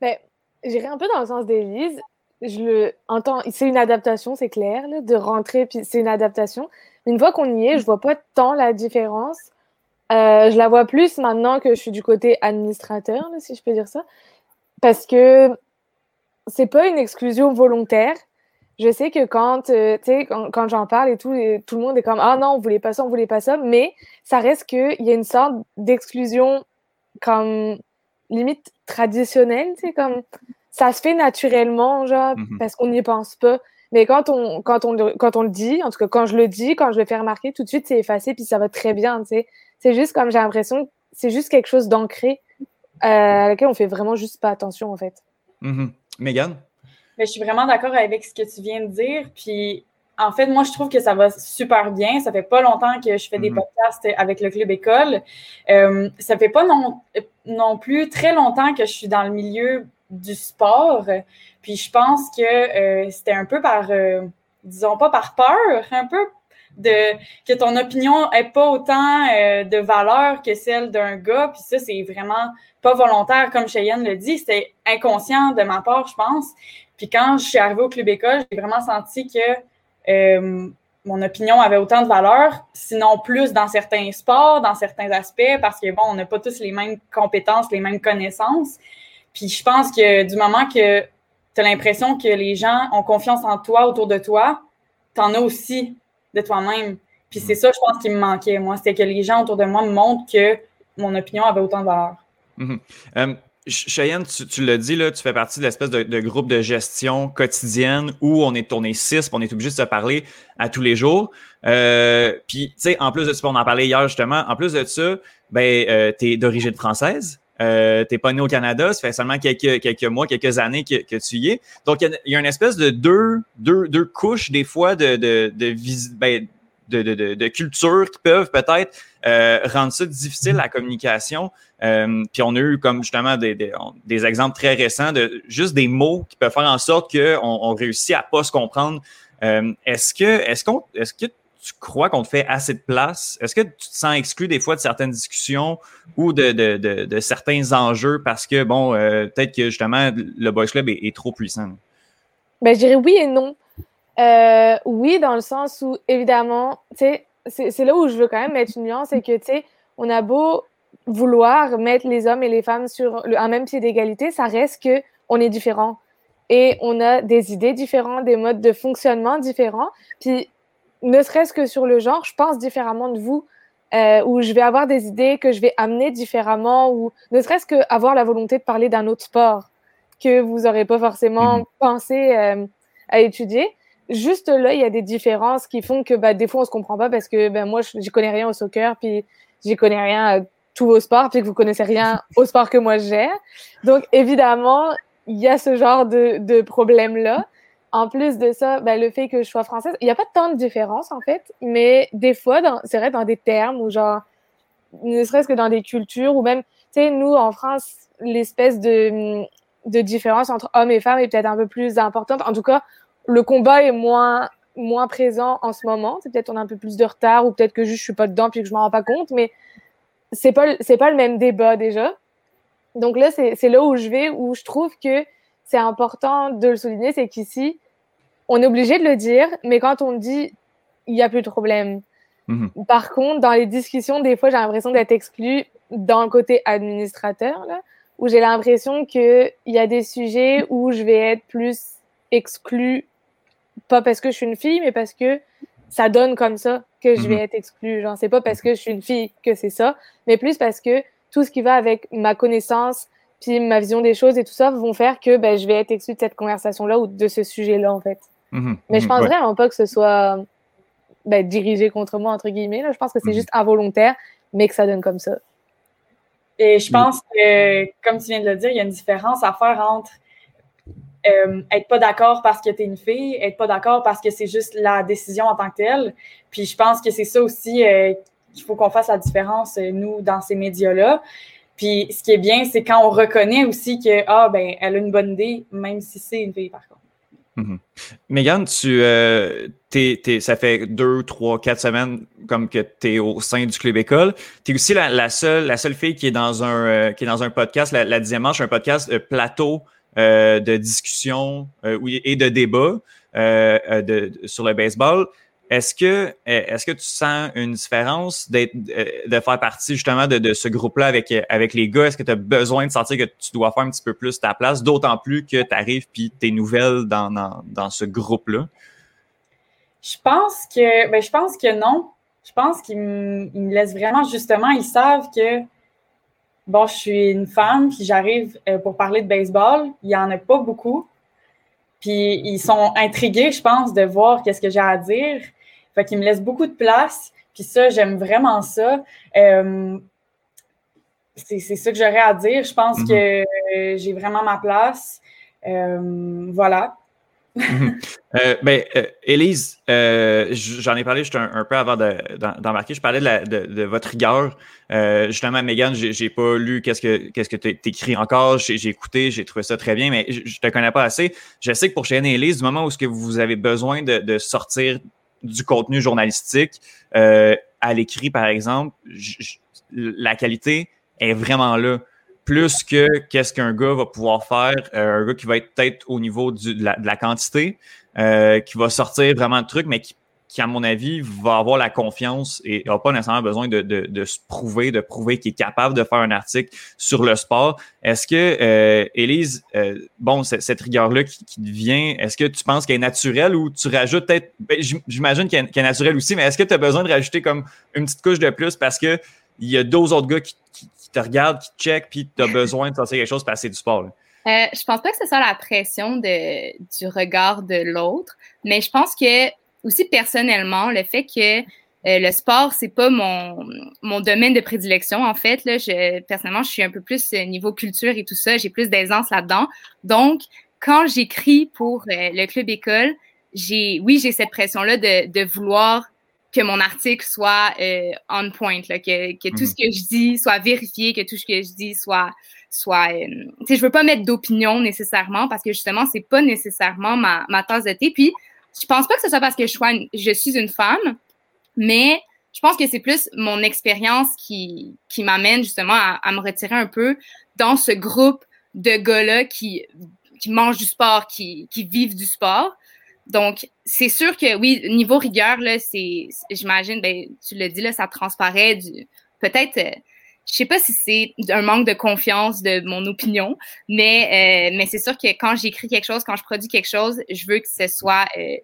Ben, j'irai un peu dans le sens d'Élise je le entends. C'est une adaptation, c'est clair, de rentrer, puis c'est une adaptation. Une fois qu'on y est, je vois pas tant la différence. Euh, je la vois plus maintenant que je suis du côté administrateur, si je peux dire ça, parce que c'est pas une exclusion volontaire. Je sais que quand, euh, quand, quand j'en parle et tout, tout le monde est comme Ah non, on voulait pas ça, on voulait pas ça, mais ça reste qu'il y a une sorte d'exclusion comme limite traditionnelle, tu comme ça se fait naturellement, genre, mhm. parce qu'on n'y pense pas. Mais quand on, quand, on, quand on le dit, en tout cas, quand je le dis, quand je le fais remarquer, tout de suite, c'est effacé, puis ça va très bien, tu sais. C'est juste comme j'ai l'impression c'est juste quelque chose d'ancré euh, à laquelle on fait vraiment juste pas attention, en fait. Mhm. Megan? Mais je suis vraiment d'accord avec ce que tu viens de dire. Puis, en fait, moi, je trouve que ça va super bien. Ça fait pas longtemps que je fais des mhm. podcasts avec le Club École. Euh, ça fait pas non, non plus très longtemps que je suis dans le milieu du sport. Puis je pense que c'était un peu par, disons pas par peur, un peu de que ton opinion n'ait pas autant de valeur que celle d'un gars. Puis ça, c'est vraiment pas volontaire, comme Cheyenne le dit, c'était inconscient de ma part, je pense. Puis quand je suis arrivée au club école, j'ai vraiment senti que euh, mon opinion avait autant de valeur, sinon plus dans certains sports, dans certains aspects, parce que bon, on n'a pas tous les mêmes compétences, les mêmes connaissances. Puis je pense que du moment que tu as l'impression que les gens ont confiance en toi autour de toi, tu en as aussi de toi-même. Puis c'est ça, je pense, qui me manquait, moi. C'était que les gens autour de moi me montrent que mon opinion avait autant de valeur. Mhm. Euh, Cheyenne, tu, l'as dit, là, tu fais partie de l'espèce de, groupe de gestion quotidienne où on est tourné six, on est obligé de se parler à tous les jours. Euh, puis, tu sais, en plus de ça, on en parlait hier justement, en plus de ça, ben, euh, tu es d'origine française. Euh, t'es pas né au Canada, ça fait seulement quelques, quelques mois, quelques années que, tu y es. Donc, il y, a une espèce de deux, deux, deux couches, des fois, de, de, de, ben, culture qui peuvent peut-être euh, rendre ça difficile la communication. Euh, puis on a eu comme justement des, des, exemples très récents de juste des mots qui peuvent faire en sorte qu'on on réussit à pas se comprendre. Euh, est-ce que est-ce qu'on est-ce que tu crois qu'on te fait assez de place? Est-ce que tu te sens exclu des fois de certaines discussions ou de, de, de, certains enjeux parce que, bon, peut-être que justement, le Boys Club est, trop puissant? Ben, je dirais oui et non. Euh, oui, dans le sens où, évidemment, c'est là où je veux quand même mettre une nuance, c'est que, tu sais, on a beau vouloir mettre les hommes et les femmes sur un même pied d'égalité, ça reste que on est différents. Et on a des idées différentes, des modes de fonctionnement différents. Puis, ne serait-ce que sur le genre, je pense différemment de vous, euh, où je vais avoir des idées que je vais amener différemment, ou ne serait-ce que avoir la volonté de parler d'un autre sport que vous n'aurez pas forcément mhm. pensé euh, à étudier juste là, il y a des différences qui font que bah, des fois, on se comprend pas parce que ben, moi, je connais rien au soccer, puis j'y connais rien à tous vos sports, puis que vous connaissez rien au sport que moi gère. Donc, évidemment, il y a ce genre de, de problème-là. En plus de ça, ben, le fait que je sois française, il n'y a pas tant de différence en fait, mais des fois, c'est vrai, dans des termes ou genre, ne serait-ce que dans des cultures ou même, tu sais, nous en France, l'espèce de, de différence entre hommes et femmes est peut-être un peu plus importante. En tout cas, le combat est moins, moins présent en ce moment. C'est peut-être on a un peu plus de retard ou peut-être que juste je suis pas dedans puis que je m'en rends pas compte, mais c'est pas c'est pas le même débat déjà. Donc là, c'est là où je vais, où je trouve que c'est important de le souligner, c'est qu'ici, on est obligé de le dire, mais quand on le dit, il n'y a plus de problème. Mm-hmm. Par contre, dans les discussions, des fois, j'ai l'impression d'être exclue dans le côté administrateur, là, où j'ai l'impression qu'il y a des sujets où je vais être plus exclue pas parce que je suis une fille, mais parce que ça donne comme ça que je vais mhm. être exclue. Genre, c'est pas parce que je suis une fille que c'est ça, mais plus parce que tout ce qui va avec ma connaissance, puis ma vision des choses et tout ça vont faire que ben, je vais être exclue de cette conversation-là ou de ce sujet-là, en fait. Mhm. Mais je mhm. pense vraiment pas que ce soit ben, dirigé contre moi, entre guillemets. Là. Je pense que c'est juste involontaire, mais que ça donne comme ça. Et je pense que, comme tu viens de le dire, il y a une différence à faire entre euh, être pas d'accord parce que tu es une fille, être pas d'accord parce que c'est juste la décision en tant que telle. Puis je pense que c'est ça aussi euh, qu'il faut qu'on fasse la différence, euh, nous, dans ces médias-là. Puis ce qui est bien, c'est quand on reconnaît aussi que, ah, ben, elle a une bonne idée, même si c'est une fille, par contre. Mm Megan, tu, euh, ça fait deux, trois, quatre semaines comme que tu es au sein du club école. Tu es aussi la, seule, la seule fille qui est dans un, qui est dans un podcast, la, la dixième manche, un podcast plateau euh, de discussion euh, et de débat euh, de, sur le baseball. Est-ce que, est-ce que tu sens une différence d'être, de faire partie justement de, ce groupe-là avec, avec les gars? Est-ce que tu as besoin de sentir que tu dois faire un petit peu plus ta place, d'autant plus que tu arrives puis tu es nouvelle dans, dans, dans ce groupe-là? Je pense que ben, je pense que non. Je pense qu'ils me laissent vraiment justement, ils savent que bon, je suis une femme, puis j'arrive euh, pour parler de baseball. Il n'y en a pas beaucoup. Puis ils sont intrigués, je pense, de voir qu'est-ce que j'ai à dire. Fait qu'ils me laissent beaucoup de place. Puis ça, j'aime vraiment ça. Euh, c'est ça que j'aurais à dire. Je pense mm-hmm. que euh, j'ai vraiment ma place. voilà. Mhm. Euh, ben, euh, Élise, euh, j'en ai parlé juste un, peu avant d'embarquer. je parlais de, votre rigueur. justement, Megan, j'ai pas lu qu'est-ce que qu'est-ce que encore. J'ai écouté, j'ai trouvé ça très bien, mais je, ne te connais pas assez. Je sais que pour Cheyenne et Élise, du moment où ce que vous avez besoin de, sortir du contenu journalistique à l'écrit, par exemple, la qualité est vraiment là. Plus que qu'est-ce qu'un gars va pouvoir faire, euh, un gars qui va être peut-être au niveau de, la, quantité, euh, qui va sortir vraiment de trucs, mais qui, à mon avis, va avoir la confiance et n'a pas nécessairement besoin de, se prouver, de prouver qu'il est capable de faire un article sur le sport. Est-ce que, euh, Élise, bon, cette rigueur-là qui, qui vient, est-ce que tu penses qu'elle est naturelle ou tu rajoutes peut-être, ben, j'imagine qu'elle est naturelle aussi, mais est-ce que tu as besoin de rajouter comme une petite couche de plus parce que il y a deux autres gars qui, te regardent, qui te checkent, puis tu as besoin de sortir quelque chose passer du sport. Euh, je pense pas que ce soit la pression du regard de l'autre, mais je pense que aussi personnellement, le fait que euh, le sport, c'est pas mon, mon domaine de prédilection, en fait. Là, je, personnellement, je suis un peu plus euh, niveau culture et tout ça. J'ai plus d'aisance là-dedans. Donc, quand j'écris pour euh, le club école, j'ai, oui, j'ai cette pression-là de, de vouloir que mon article soit euh, on point, là, que, que tout ce mhm. que je dis soit vérifié, que tout ce que je dis soit soit euh, tu sais je veux pas mettre d'opinion nécessairement parce que justement c'est pas nécessairement ma, ma tasse de thé puis je pense pas que ce soit parce que je, sois je suis une femme mais je pense que c'est plus mon expérience qui qui m'amène justement à, à, me retirer un peu dans ce groupe de gars là qui qui mangent du sport qui qui vivent du sport. Donc, c'est sûr que oui, niveau rigueur, là, c'est, j'imagine, ben, tu le dis, là, ça transparaît du, peut-être, euh, je sais pas si c'est un manque de confiance de mon opinion, mais, euh, mais c'est sûr que quand j'écris quelque chose, quand je produis quelque chose, je veux que ce soit, euh,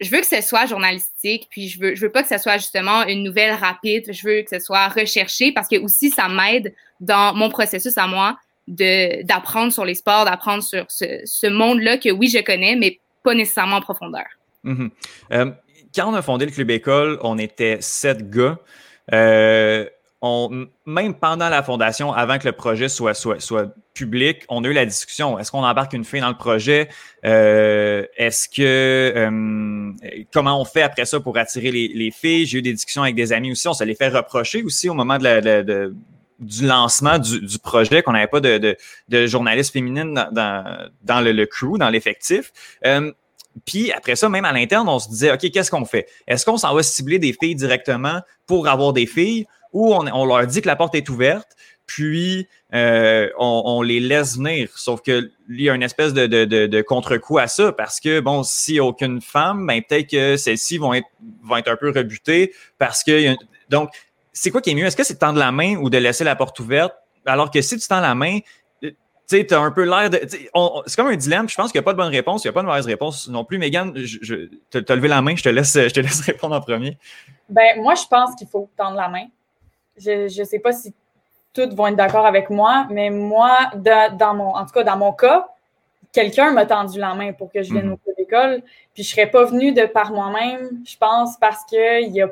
je veux que ce soit journalistique, puis je veux, je veux pas que ce soit justement une nouvelle rapide, je veux que ce soit recherché parce que aussi ça m'aide dans mon processus à moi de d'apprendre sur les sports, d'apprendre sur ce, ce monde-là que oui, je connais, mais pas nécessairement en profondeur. Mhm. Euh, quand on a fondé le Club École, on était sept gars. Même pendant la fondation, avant que le projet soit, soit, soit public, on a eu la discussion. Est-ce qu'on embarque une fille dans le projet? Euh, est-ce que comment on fait après ça pour attirer les, filles? J'ai eu des discussions avec des amis aussi. On se les fait reprocher aussi au moment du lancement du, projet qu'on n'avait pas de, de, de journalistes féminines dans, dans, le, le, crew, dans l'effectif. Euh, puis après ça, même à l'interne, on se disait, OK, qu'est-ce qu'on fait? Est-ce qu'on s'en va cibler des filles directement pour avoir des filles? Ou on, leur dit que la porte est ouverte, puis euh, on, les laisse venir? Sauf que il y a une espèce de, contre-coup à ça parce que, bon, a aucune femme, ben, peut-être que celles-ci vont être, un peu rebutées parce que. Donc, c'est quoi qui est mieux? Est-ce que c'est de tendre la main ou de laisser la porte ouverte? Alors que si tu tends la main, tu sais, as un peu l'air de. C'est comme un dilemme. Je pense qu'il n'y a pas de bonne réponse, il n'y a pas de mauvaise réponse non plus. Megan, tu as levé la main, je te, laisse, je te laisse répondre en premier. Ben, moi, je pense qu'il faut tendre la main. Je ne sais pas si toutes vont être d'accord avec moi, mais moi, dans mon, en tout cas, dans mon cas, quelqu'un m'a tendu la main pour que je vienne mhm. au l'école. Puis je ne serais pas venue de par moi-même, je pense, parce qu'il y a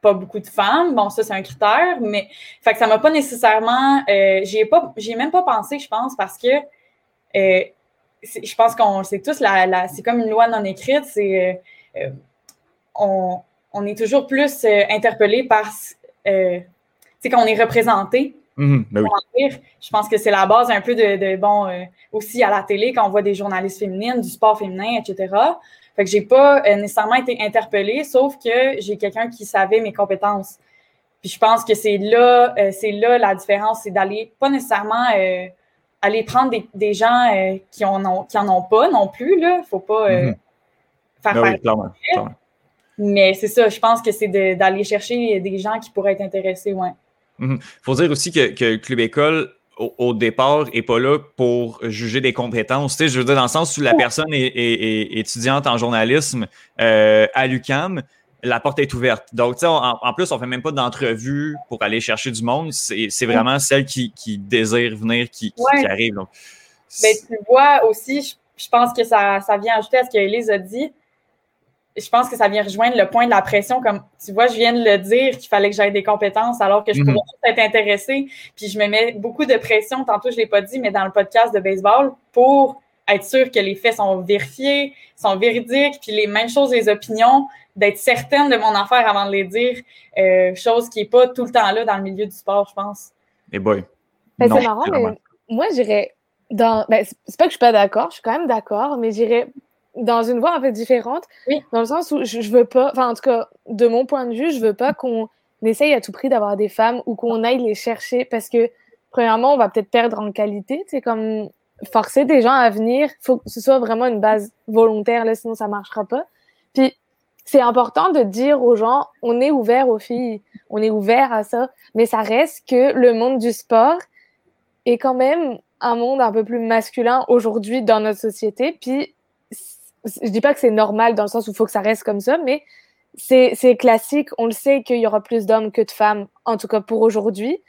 pas beaucoup de femmes. Bon, ça, c'est un critère, mais fait que ça m'a pas nécessairement. Euh, j'ai pas, j'ai même pas pensé, je pense, parce que euh, je pense qu'on sait tous, la, c'est comme une loi non écrite. C'est euh, on, on, est toujours plus interpellé par c'est quand on est représenté. Mm-hmm, ben je pense que c'est la base un peu de, de bon aussi à la télé quand on voit des journalistes féminines, du sport féminin, etc. Fait que j'ai pas euh, nécessairement été interpellée, sauf que j'ai quelqu'un qui savait mes compétences. Puis je pense que c'est là, euh, c'est là la différence, c'est d'aller pas nécessairement euh, aller prendre des, des gens qui, en ont, qui en ont pas non plus. Là. Faut pas mm-hmm. faire ben oui, Mais c'est ça, je pense que c'est d'aller chercher des gens qui pourraient être intéressés, ouais. Il mm-hmm. faut dire aussi que, que Club École au, départ est pas là pour juger des compétences. Tu sais, je veux dire, dans le sens où la personne est, étudiante en journalisme euh, à l'UCAM, la porte est ouverte. Donc, tu sais, en, plus, on fait même pas d'entrevue pour aller chercher du monde. C'est vraiment celle qui, désire venir qui, qui, arrive. Donc, ben, tu vois aussi, je, pense que ça, ça vient ajouter à ce qu'Élise a dit je pense que ça vient rejoindre le point de la pression. Comme tu vois, je viens de le dire qu'il fallait que j'aie des compétences alors que je pourrais mhm. être intéressée. Puis je me mets beaucoup de pression, tantôt je ne l'ai pas dit, mais dans le podcast de baseball, pour être sûr que les faits sont vérifiés, sont véridiques, puis les mêmes choses, les opinions, d'être certaine de mon affaire avant de les dire, euh, chose qui n'est pas tout le temps là dans le milieu du sport, je pense. Et eh boy. Ben, c'est marrant, mais moi, j'irais dans. Ben, c'est pas que je suis pas d'accord, je suis quand même d'accord, mais j'irais dans une voie un peu différente. Oui. Dans le sens où je, je veux pas, enfin, en tout cas, de mon point de vue, je veux pas qu'on essaye à tout prix d'avoir des femmes ou qu'on aille les chercher parce que, premièrement, on va peut-être perdre en qualité. C'est comme forcer des gens à venir, il faut que ce soit vraiment une base volontaire, là, sinon ça marchera pas. Puis, c'est important de dire aux gens, on est ouvert aux filles, on est ouvert à ça, mais ça reste que le monde du sport est quand même un monde un peu plus masculin aujourd'hui dans notre société. Puis, je dis pas que c'est normal dans le sens où il faut que ça reste comme ça, mais c'est classique. On le sait qu'il y aura plus d'hommes que de femmes, en tout cas pour aujourd'hui.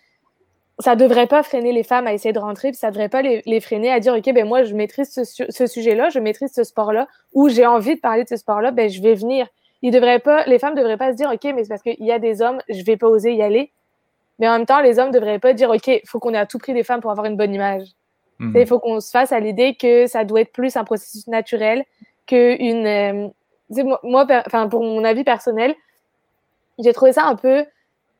Ça ne devrait pas freiner les femmes à essayer de rentrer, puis ça ne devrait pas les, les, freiner à dire OK, ben moi, je maîtrise ce, ce sujet-là, je maîtrise ce sport-là, ou j'ai envie de parler de ce sport-là, ben je vais venir. Ils devraient pas, les femmes ne devraient pas se dire OK, mais c'est parce qu'il y a des hommes, je ne vais pas oser y aller. Mais en même temps, les hommes ne devraient pas dire OK, il faut qu'on ait à tout prix des femmes pour avoir une bonne image. Mhm. Il faut qu'on se fasse à l'idée que ça doit être plus un processus naturel qu'une. Euh, moi, enfin, pour mon avis personnel, j'ai trouvé ça un peu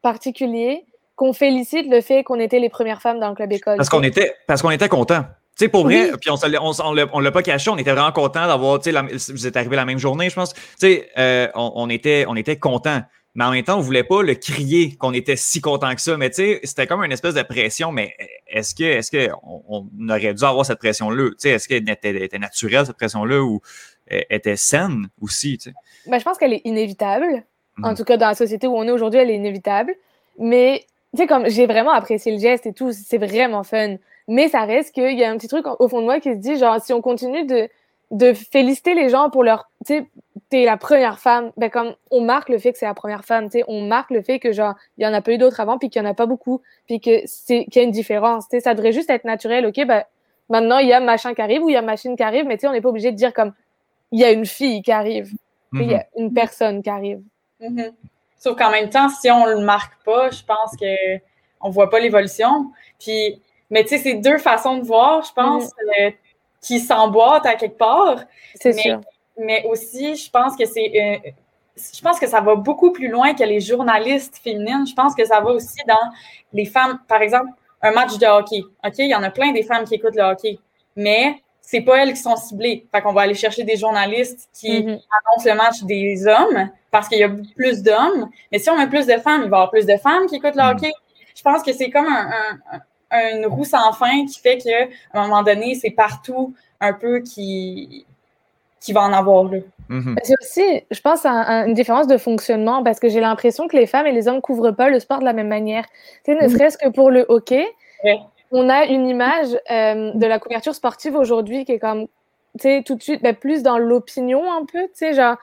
particulier qu'on félicite le fait qu'on était les premières femmes dans le club école. Parce qu'on était, parce qu'on était contents. Tu sais, pour vrai, puis on ne on, l'a pas caché, on était vraiment contents d'avoir, tu sais, vous êtes arrivé la même journée, je pense. Tu sais, euh, on, on, était, on était contents. Mais en même temps, on voulait pas le crier qu'on était si content que ça. Mais tu sais, c'était comme une espèce de pression. Mais est-ce que, est-ce que on, aurait dû avoir cette pression-là? Tu sais, est-ce qu'elle était, était naturelle, cette pression-là, ou était saine aussi, tu sais? Ben, je pense qu'elle est inévitable. En mhm. tout cas, dans la société où on est aujourd'hui, elle est inévitable. Mais, tu sais, comme j'ai vraiment apprécié le geste et tout, c'est vraiment fun. Mais ça reste qu'il y a un petit truc au fond de moi qui se dit, genre, si on continue de, de féliciter les gens pour leur, tu sais, t'es la première femme, ben comme on marque le fait que c'est la première femme, tu sais, on marque le fait que genre il y en a pas eu d'autres avant puis qu'il y en a pas beaucoup, puis que c'est qu'il y a une différence, tu sais, ça devrait juste être naturel, ok, ben maintenant il y a machin qui arrive ou il y a machine qui arrive, mais tu sais, on n'est pas obligé de dire comme il y a une fille qui arrive. Il y a mhm. une personne qui arrive. Mhm. Sauf qu'en même temps, si on le marque pas, je pense que on voit pas l'évolution. Puis, mais tu sais, c'est deux façons de voir, je pense, mhm. euh, qui s'emboîtent à quelque part. C'est sûr. Mais aussi, je pense que c'est euh, je pense que ça va beaucoup plus loin que les journalistes féminines. Je pense que ça va aussi dans les femmes, par exemple, un match de hockey. OK, il y en a plein des femmes qui écoutent le hockey, mais c'est pas elles qui sont ciblées. Fait qu'on va aller chercher des journalistes qui mhm. annoncent le match des hommes parce qu'il y a plus d'hommes. Mais si on met plus de femmes, il va y avoir plus de femmes qui écoutent le mhm. hockey. Je pense que c'est comme un, une roue sans fin qui fait qu'à un moment donné, c'est partout un peu qui, qui va en avoir là. Mhm. C'est aussi, je pense, à, une différence de fonctionnement parce que j'ai l'impression que les femmes et les hommes couvrent pas le sport de la même manière. Tu sais, ne serait-ce que pour le hockey on a une image euh, de la couverture sportive aujourd'hui qui est comme, tu sais, tout de suite, ben, plus dans l'opinion un peu, tu sais, genre,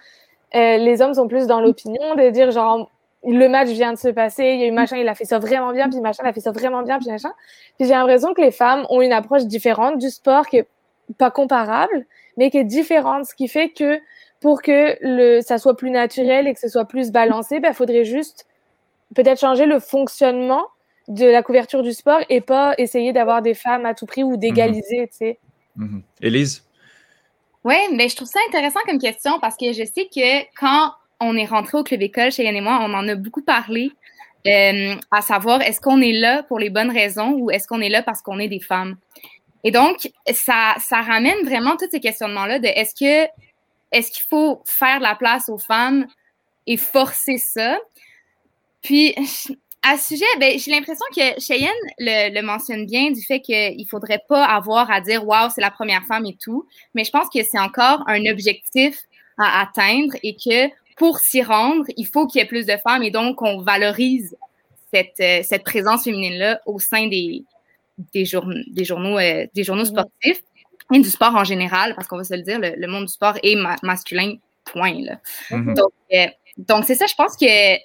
euh, les hommes sont plus dans l'opinion, de dire genre, le match vient de se passer, il y a eu machin, il a fait ça vraiment bien, puis machin, il a fait ça vraiment bien, puis machin. Puis j'ai l'impression que les femmes ont une approche différente du sport qui est pas comparable, mais qui est différente, ce qui fait que pour que le, ça soit plus naturel et que ce soit plus balancé, il ben, faudrait juste peut-être changer le fonctionnement de la couverture du sport et pas essayer d'avoir des femmes à tout prix ou d'égaliser, tu sais. Mhm. Élise? Oui, mais je trouve ça intéressant comme question parce que je sais que quand on est rentré au club école, chez Yann et moi, on en a beaucoup parlé, euh, à savoir est-ce qu'on est là pour les bonnes raisons ou est-ce qu'on est là parce qu'on est des femmes? Et donc, ça, ça ramène vraiment tous ces questionnements-là de est-ce que est-ce qu'il faut faire la place aux femmes et forcer ça? Puis, à ce sujet, ben, j'ai l'impression que Cheyenne le, le, mentionne bien du fait qu'il ne faudrait pas avoir à dire Waouh, c'est la première femme et tout. Mais je pense que c'est encore un objectif à atteindre et que pour s'y rendre, il faut qu'il y ait plus de femmes et donc on valorise cette, euh, cette présence féminine-là au sein des, des, des journaux, euh, des journaux sportifs et du sport en général, parce qu'on va se le dire, le, monde du sport est masculin, point. Là. Mm-hmm. Donc, euh, donc c'est ça, je pense que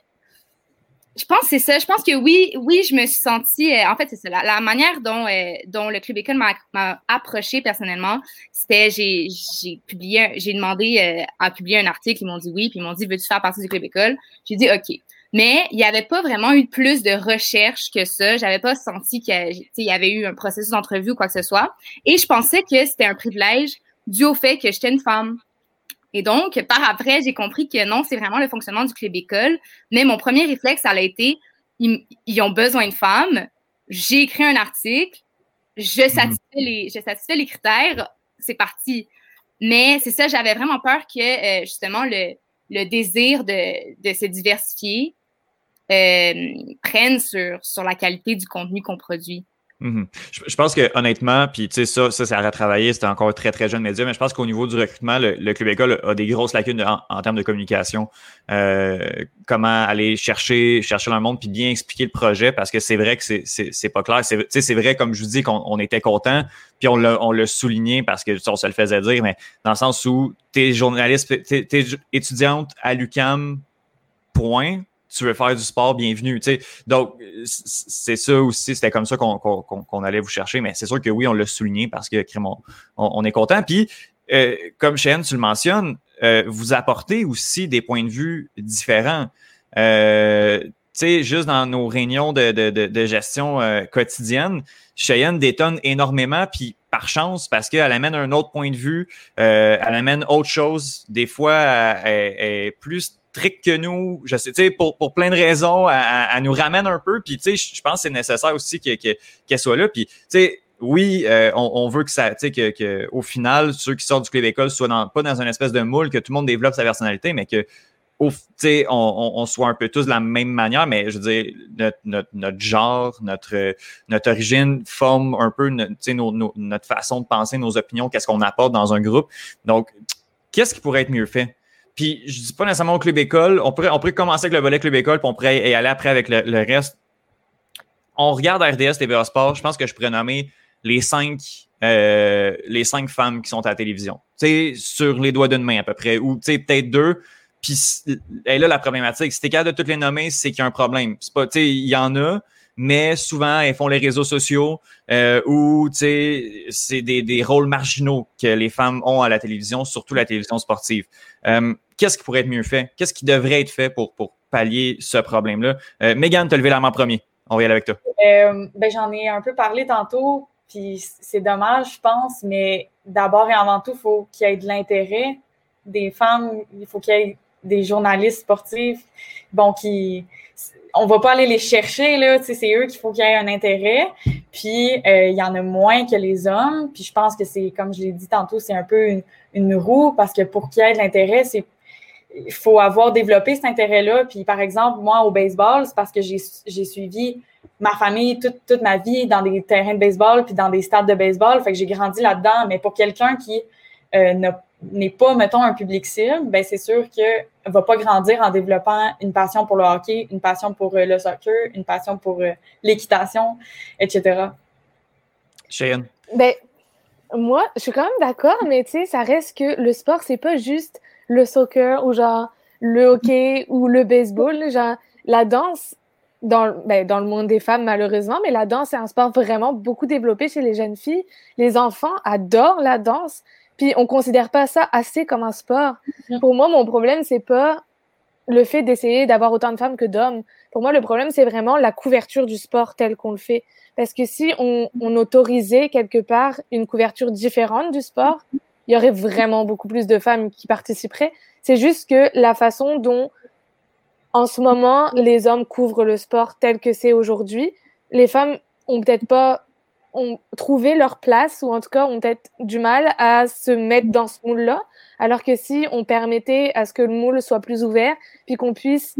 je pense que c'est ça. Je pense que oui, oui, je me suis sentie. Euh, en fait, c'est ça. La, manière dont, euh, dont le Club École m'a approché personnellement, c'était j'ai publié, j'ai demandé euh, à publier un article. Ils m'ont dit oui, puis ils m'ont dit veux-tu faire partie du Club École? J'ai dit OK. Mais il n'y avait pas vraiment eu plus de recherche que ça. J'avais pas senti qu'il y avait eu un processus d'entrevue ou quoi que ce soit. Et je pensais que c'était un privilège dû au fait que j'étais une femme. Et donc, par après, j'ai compris que non, c'est vraiment le fonctionnement du club école. Mais mon premier réflexe, ça a été, ils, ont besoin de femmes. J'ai écrit un article. Je mhm. satisfais, les, je satisfais les critères. C'est parti. Mais c'est ça, j'avais vraiment peur que, euh, justement, le, le désir de, de se diversifier euh, prenne sur, sur la qualité du contenu qu'on produit. Mhm. je, pense que honnêtement, puis tu sais, ça, ça, ça a retravaillé, c'était encore très, très jeune média, mais je pense qu'au niveau du recrutement, le, Club École a des grosses lacunes en, termes de communication. Euh, comment aller chercher, chercher le monde puis bien expliquer le projet parce que c'est vrai que c'est pas clair. C'est vrai, comme je vous dis, qu'on était content, puis on l'a souligné parce que on se le faisait dire, mais dans le sens où t'es journaliste, t'es es étudiante à l'UCAM, point tu veux faire du sport, bienvenue. Donc, c'est ça aussi, c'était comme ça qu'on allait vous chercher. Mais c'est sûr que oui, on l'a souligné parce que on, est content. Puis, euh, comme Cheyenne, tu le mentionnes, euh, vous apportez aussi des points de vue différents. Euh, tu sais, juste dans nos réunions de, gestion euh, quotidienne, Cheyenne détonne énormément, puis par chance, parce qu'elle amène un autre point de vue, euh, elle amène autre chose. Des fois, elle est plus que nous, je sais, tu sais, pour, pour plein de raisons, elle, nous ramène un peu. Puis, tu sais, je pense que c'est nécessaire aussi qu'elle soit là. Puis, tu sais, oui, euh, on, veut que ça, tu sais, que, que, au final, ceux qui sortent du club école soient dans, pas dans une espèce de moule, que tout le monde développe sa personnalité, mais que on, on, soit un peu tous de la même manière, mais je veux dire, notre, notre, notre genre, notre, notre origine forme un peu nos, nos, notre façon de penser, nos opinions, qu'est-ce qu'on apporte dans un groupe. Donc, qu'est-ce qui pourrait être mieux fait? Puis je dis pas nécessairement au club école. On pourrait, on pourrait commencer avec le volet club école, puis on pourrait y aller après avec le, reste. On regarde RDS TVA Sport. Je pense que je pourrais nommer les cinq, euh, les cinq femmes qui sont à la télévision. Tu sais, sur les doigts d'une main à peu près, ou tu peut-être deux. Puis et là, la problématique, si t'es capable de toutes les nommer, c'est qu'il y a un problème. C'est pas, tu il y en a, mais souvent, elles font les réseaux sociaux euh, où, tu c'est des, des, rôles marginaux que les femmes ont à la télévision, surtout la télévision sportive. Euh, qu'est-ce qui pourrait être mieux fait? Qu'est-ce qui devrait être fait pour, pour pallier ce problème-là? Euh, Megan, tu as levé la main en premier. On va y aller avec toi. Euh, ben, J'en ai un peu parlé tantôt, puis c'est dommage, je pense, mais d'abord et avant tout, il faut qu'il y ait de l'intérêt des femmes, il faut qu'il y ait des journalistes sportifs, bon, qui on va pas aller les chercher, là, c'est eux qu'il faut qu'il y ait un intérêt. Puis, euh, il y en a moins que les hommes. Puis, je pense que c'est, comme je l'ai dit tantôt, c'est un peu une, roue parce que pour qu'il y ait de l'intérêt, c'est il faut avoir développé cet intérêt-là. Puis, par exemple, moi, au baseball, c'est parce que j'ai suivi ma famille toute, toute, ma vie dans des terrains de baseball puis dans des stades de baseball. Fait que j'ai grandi là-dedans. Mais pour quelqu'un qui euh, n'est pas, mettons, un public cible, ben c'est sûr qu'il ne va pas grandir en développant une passion pour le hockey, une passion pour euh, le soccer, une passion pour euh, l'équitation, etc. Cheyenne? Ben, moi, je suis quand même d'accord, mais tu sais, ça reste que le sport, c'est pas juste le soccer ou genre le hockey ou le baseball. Genre, la danse, dans, ben, dans le monde des femmes, malheureusement, mais la danse, c'est un sport vraiment beaucoup développé chez les jeunes filles. Les enfants adorent la danse, puis on considère pas ça assez comme un sport. Pour moi, mon problème, c'est pas le fait d'essayer d'avoir autant de femmes que d'hommes. Pour moi, le problème, c'est vraiment la couverture du sport tel qu'on le fait. Parce que si on, on autorisait quelque part une couverture différente du sport, il y aurait vraiment beaucoup plus de femmes qui participeraient. C'est juste que la façon dont, en ce moment, les hommes couvrent le sport tel que c'est aujourd'hui, les femmes ont peut-être pas ont trouvé leur place ou en tout cas ont peut-être du mal à se mettre dans ce moule-là. Alors que si on permettait à ce que le moule soit plus ouvert, puis qu'on puisse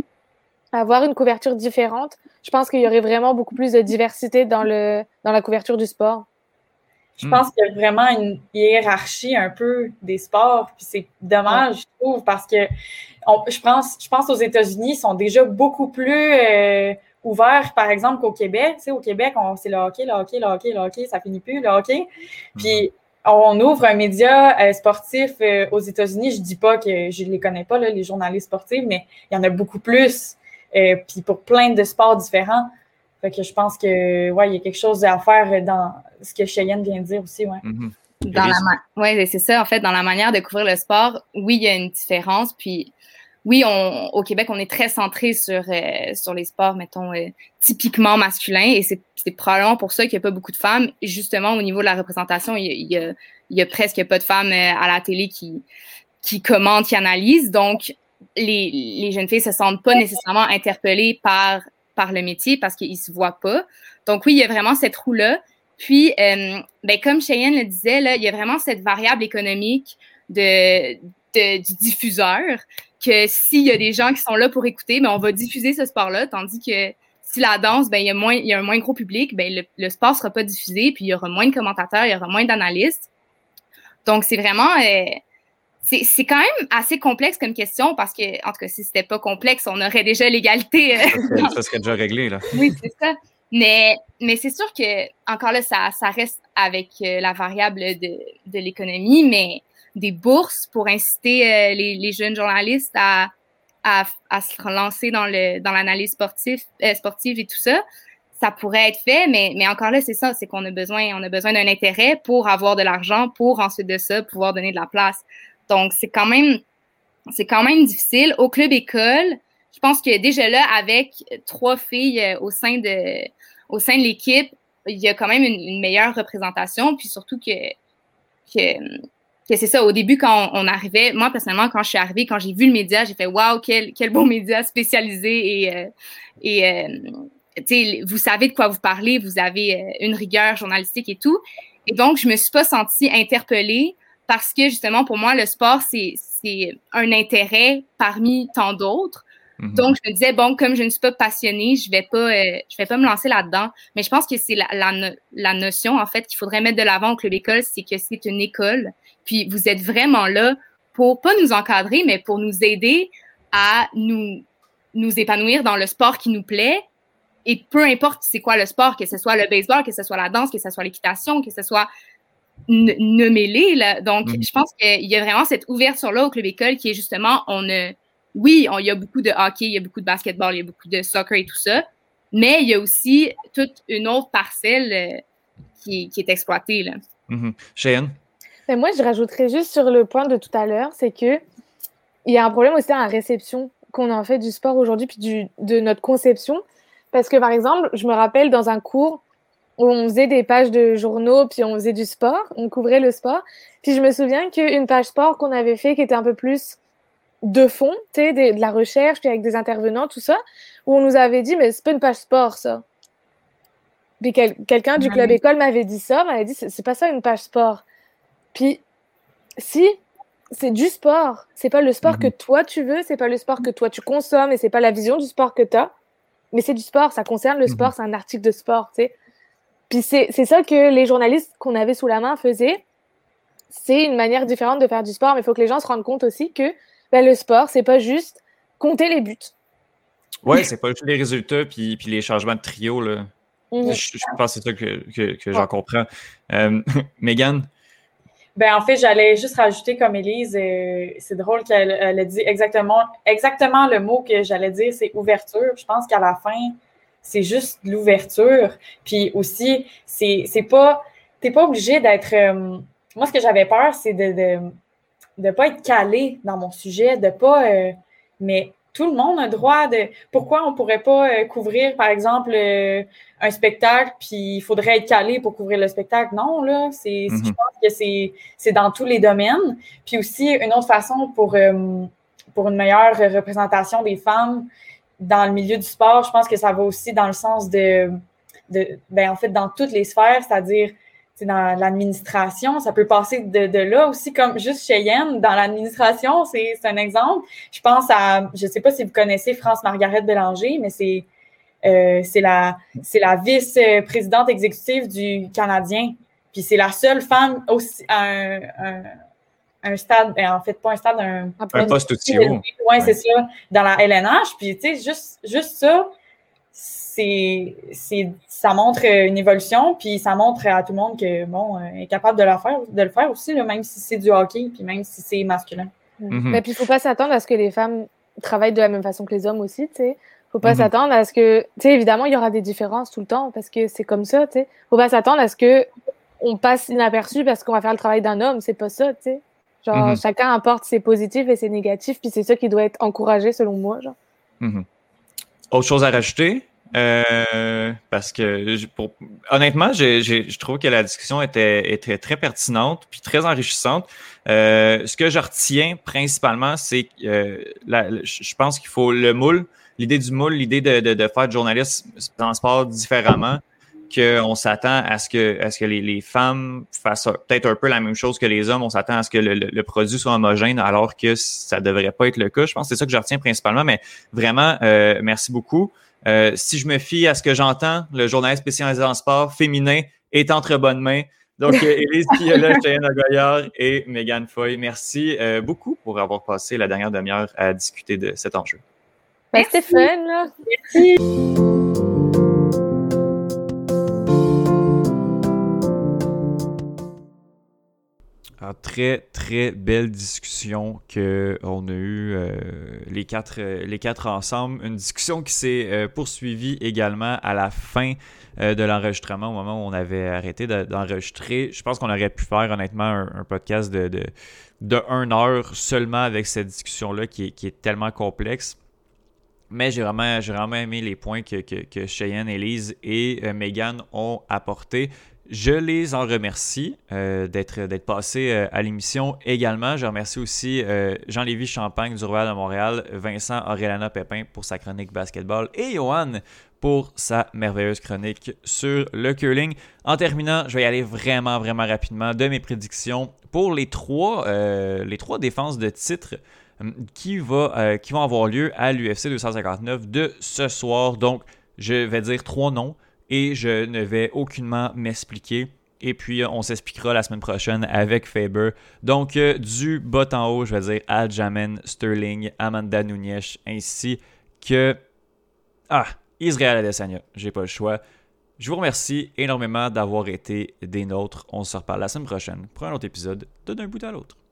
avoir une couverture différente, je pense qu'il y aurait vraiment beaucoup plus de diversité dans, le, dans la couverture du sport. Je pense qu'il y a vraiment une hiérarchie un peu des sports, puis c'est dommage, je trouve, parce que je, pense, je pense aux États-Unis, sont déjà beaucoup plus euh, ouverts, par exemple, qu'au Québec. Tu sais, au Québec, c'est le hockey, le hockey, le hockey, le hockey, ça finit plus, le hockey. Puis on ouvre un média euh, sportif euh, aux États-Unis. Je dis pas que je les connais pas, là, les journalistes sportifs, mais il y en a beaucoup plus. puis pour plein de sports différents. Fait que je pense que ouais, il y a quelque chose à faire dans ce que Cheyenne vient de dire aussi, ouais. Mm-hmm. Dans la ouais, c'est ça, en fait, dans la manière de couvrir le sport, oui, il y a une différence. Puis oui, on, au Québec, on est très centré sur, euh, sur les sports, mettons, euh, typiquement masculins. Et c'est probablement pour ça qu'il n'y a pas beaucoup de femmes. justement, au niveau de la représentation, il y a, il y a, presque pas de femmes euh, à la télé qui, qui commentent, qui analysent. Donc, les, les jeunes filles se sentent pas nécessairement interpellées par, par le métier parce qu'ils se voient pas. Donc, oui, il y a vraiment cette roue-là. Puis, ben, comme Cheyenne le disait, là, il y a vraiment cette variable économique de, de du diffuseur que s'il y a des gens qui sont là pour écouter, ben, on va diffuser ce sport-là, tandis que si la danse, ben, il, y a moins, il y a un moins gros public, ben, le, le sport ne sera pas diffusé, puis il y aura moins de commentateurs, il y aura moins d'analystes. Donc, c'est vraiment. Euh, c'est quand même assez complexe comme question parce que, en tout cas, si c'était pas complexe, on aurait déjà l'égalité. Euh, ça, serait déjà réglé, là. oui, c'est ça. Mais, mais c'est sûr que, encore là, ça, ça reste avec euh, la variable de, de l'économie, mais des bourses pour inciter euh, les, jeunes journalistes à, à, se relancer dans le dans l'analyse sportive, sportive et tout ça. Ça pourrait être fait, mais, mais encore là, c'est ça, c'est qu'on a besoin, on a besoin d'un intérêt pour avoir de l'argent, pour ensuite de ça pouvoir donner de la place. Donc, c'est quand même, c'est quand même difficile. Au club école, je pense que déjà là, avec trois filles euh, au sein de, au sein de l'équipe, il y a quand même une, meilleure représentation, puis surtout que, que c'est ça, au début, quand on, arrivait, moi, personnellement, quand je suis arrivée, quand j'ai vu le média, j'ai fait Waouh, quel, quel bon média spécialisé et, euh, et euh, vous savez de quoi vous parlez, vous avez une rigueur journalistique et tout. Et donc, je me suis pas sentie interpellée parce que justement, pour moi, le sport, c'est un intérêt parmi tant d'autres. Mm-hmm. Donc, je me disais, bon, comme je ne suis pas passionnée, je vais pas, je vais pas me lancer là-dedans. Mais je pense que c'est la, la, la, notion, en fait, qu'il faudrait mettre de l'avant au club école, c'est que c'est une école puis vous êtes vraiment là pour pas nous encadrer, mais pour nous aider à nous, nous épanouir dans le sport qui nous plaît. Et peu importe c'est quoi le sport, que ce soit le baseball, que ce soit la danse, que ce soit l'équitation, que ce soit ne mêler. Là. Donc, mm. je pense qu'il y a vraiment cette ouverture-là au club école qui est justement, on a, oui, il y a beaucoup de hockey, il y a beaucoup de basketball, il y a beaucoup de soccer et tout ça, mais il y a aussi toute une autre parcelle euh, qui, qui, est exploitée. Là. Mm Cheyenne? moi, je rajouterais juste sur le point de tout à l'heure, c'est que il y a un problème aussi dans la réception qu'on en fait du sport aujourd'hui, puis du, de notre conception. Parce que, par exemple, je me rappelle dans un cours où on faisait des pages de journaux, puis on faisait du sport, on couvrait le sport. Puis je me souviens qu'une page sport qu'on avait fait, qui était un peu plus de fond, tu sais, de, la recherche, puis avec des intervenants, tout ça, où on nous avait dit, mais c'est pas une page sport, ça. Puis quelqu'un du club école m'avait dit ça, m'avait dit, c'est pas ça une page sport. Puis, si c'est du sport, c'est pas le sport que mhm. toi tu veux, c'est pas le sport que toi tu consommes et c'est pas la vision du sport que tu as, mais c'est du sport, ça concerne le sport, mhm. c'est un article de sport, tu sais. Puis c'est ça que les journalistes qu'on avait sous la main faisaient. C'est une manière différente de faire du sport, mais il faut que les gens se rendent compte aussi que ben, le sport, c'est pas juste compter les buts. Ouais, c'est pas juste les résultats puis, puis les changements de trio. Là. Mhm. Je, pense que c'est ça que, que, j'en comprends. Euh, Megan, ben, en fait, j'allais juste rajouter comme Élise, euh, c'est drôle qu'elle ait dit exactement, exactement le mot que j'allais dire, c'est ouverture. Je pense qu'à la fin, c'est juste l'ouverture. Puis aussi, c'est, c'est pas, t'es pas obligé d'être. Euh, moi, ce que j'avais peur, c'est de, de, de pas être calé dans mon sujet, de pas. Euh, mais tout le monde a le droit de. Pourquoi on ne pourrait pas euh, couvrir, par exemple, un spectacle, puis il faudrait être calé pour couvrir le spectacle? Non, là, c'est, je mhm. pense que c'est, c'est dans tous les domaines. Puis aussi, une autre façon pour, pour une meilleure représentation des femmes dans le milieu du sport, je pense que ça va aussi dans le sens de, de ben, en fait, dans toutes les sphères, c'est-à-dire dans l'administration, ça peut passer de, de, là aussi, comme juste chez Yen, dans l'administration, c'est un exemple. Je pense à, je ne sais pas si vous connaissez France-Margaret Bélanger, mais c'est euh, la, la vice-présidente exécutive du Canadien. Puis c'est la seule femme aussi à un, un, stade, ben, en fait, pas un stade, un, un poste aussi haut. Oui, c'est ça, dans la LNH. Puis, tu sais, juste, juste ça, c'est, ça montre une évolution, puis ça montre à tout le monde que bon, euh, est capable de le faire, de le faire aussi, même si c'est du hockey, puis même si c'est masculin. Mm-hmm. Mais puis il faut pas s'attendre à ce que les femmes travaillent de la même façon que les hommes aussi, tu sais. Faut pas mm-hmm. s'attendre à ce que, tu sais, évidemment, il y aura des différences tout le temps parce que c'est comme ça, tu sais. Faut pas s'attendre à ce que on passe inaperçu parce qu'on va faire le travail d'un homme, c'est pas ça, tu sais. Genre, Mhm. chacun apporte ses positifs et ses négatifs, puis c'est ça qui doit être encouragé selon moi. Genre. Mhm. Autre chose à rajouter? Euh, parce que pour- honnêtement, je trouve que la discussion était, était très pertinente puis très enrichissante. Euh, ce que je retiens principalement, c'est que euh, je pense qu'il faut le moule, l'idée du moule, l'idée de, de, de faire du journalisme dans le sport différemment, qu'on s'attend à ce que, à ce que les, les femmes fassent peut-être un peu la même chose que les hommes. On s'attend à ce que le, le- le produit soit homogène alors que ça devrait pas être le cas. Je pense que c'est ça que je retiens principalement, mais vraiment, euh, merci beaucoup. Euh, si je me fie à ce que j'entends, le journaliste spécialisé en sport féminin est entre bonnes mains. Donc, euh, Élise Piola, Cheyenne Agoyard et Megan Foy, merci euh, beaucoup pour avoir passé la dernière demi-heure à discuter de cet enjeu. Ben, Merci. c'était fun, là. Très, très belle discussion qu'on a eue euh, les, quatre, euh, les quatre ensemble. Une discussion qui s'est euh, poursuivie également à la fin de l'enregistrement, au moment où on avait arrêté de- d'enregistrer. Je pense qu'on aurait pu faire honnêtement un, podcast de, de, de heure seulement avec cette discussion-là qui est, qui est tellement complexe. Mais j'ai vraiment, vraiment aimé les points que, que, Cheyenne, Elise et Megan ont apportés. Je les en remercie euh, d'être d'être passés euh, à l'émission également. Je remercie aussi euh, Jean-Lévis Champagne du Royal de Montréal, Vincent Aurélana Pépin pour sa chronique basketball et Johan pour sa merveilleuse chronique sur le curling. En terminant, je vais y aller vraiment, vraiment rapidement de mes prédictions pour les trois, les trois défenses de titre euh, qui, va, qui vont avoir lieu à l'UFC 259 de ce soir. Donc, je vais dire trois noms et je ne vais aucunement m'expliquer. Et puis, euh, on s'expliquera la semaine prochaine avec Faber. Donc, euh, du bas en haut, je vais dire Aljamain Sterling, Amanda Nunes, ainsi que. Ah, Israël Adesanya. J'ai pas le choix. Je vous remercie énormément d'avoir été des nôtres. On se reparle la semaine prochaine pour un autre épisode de D'un bout à l'autre.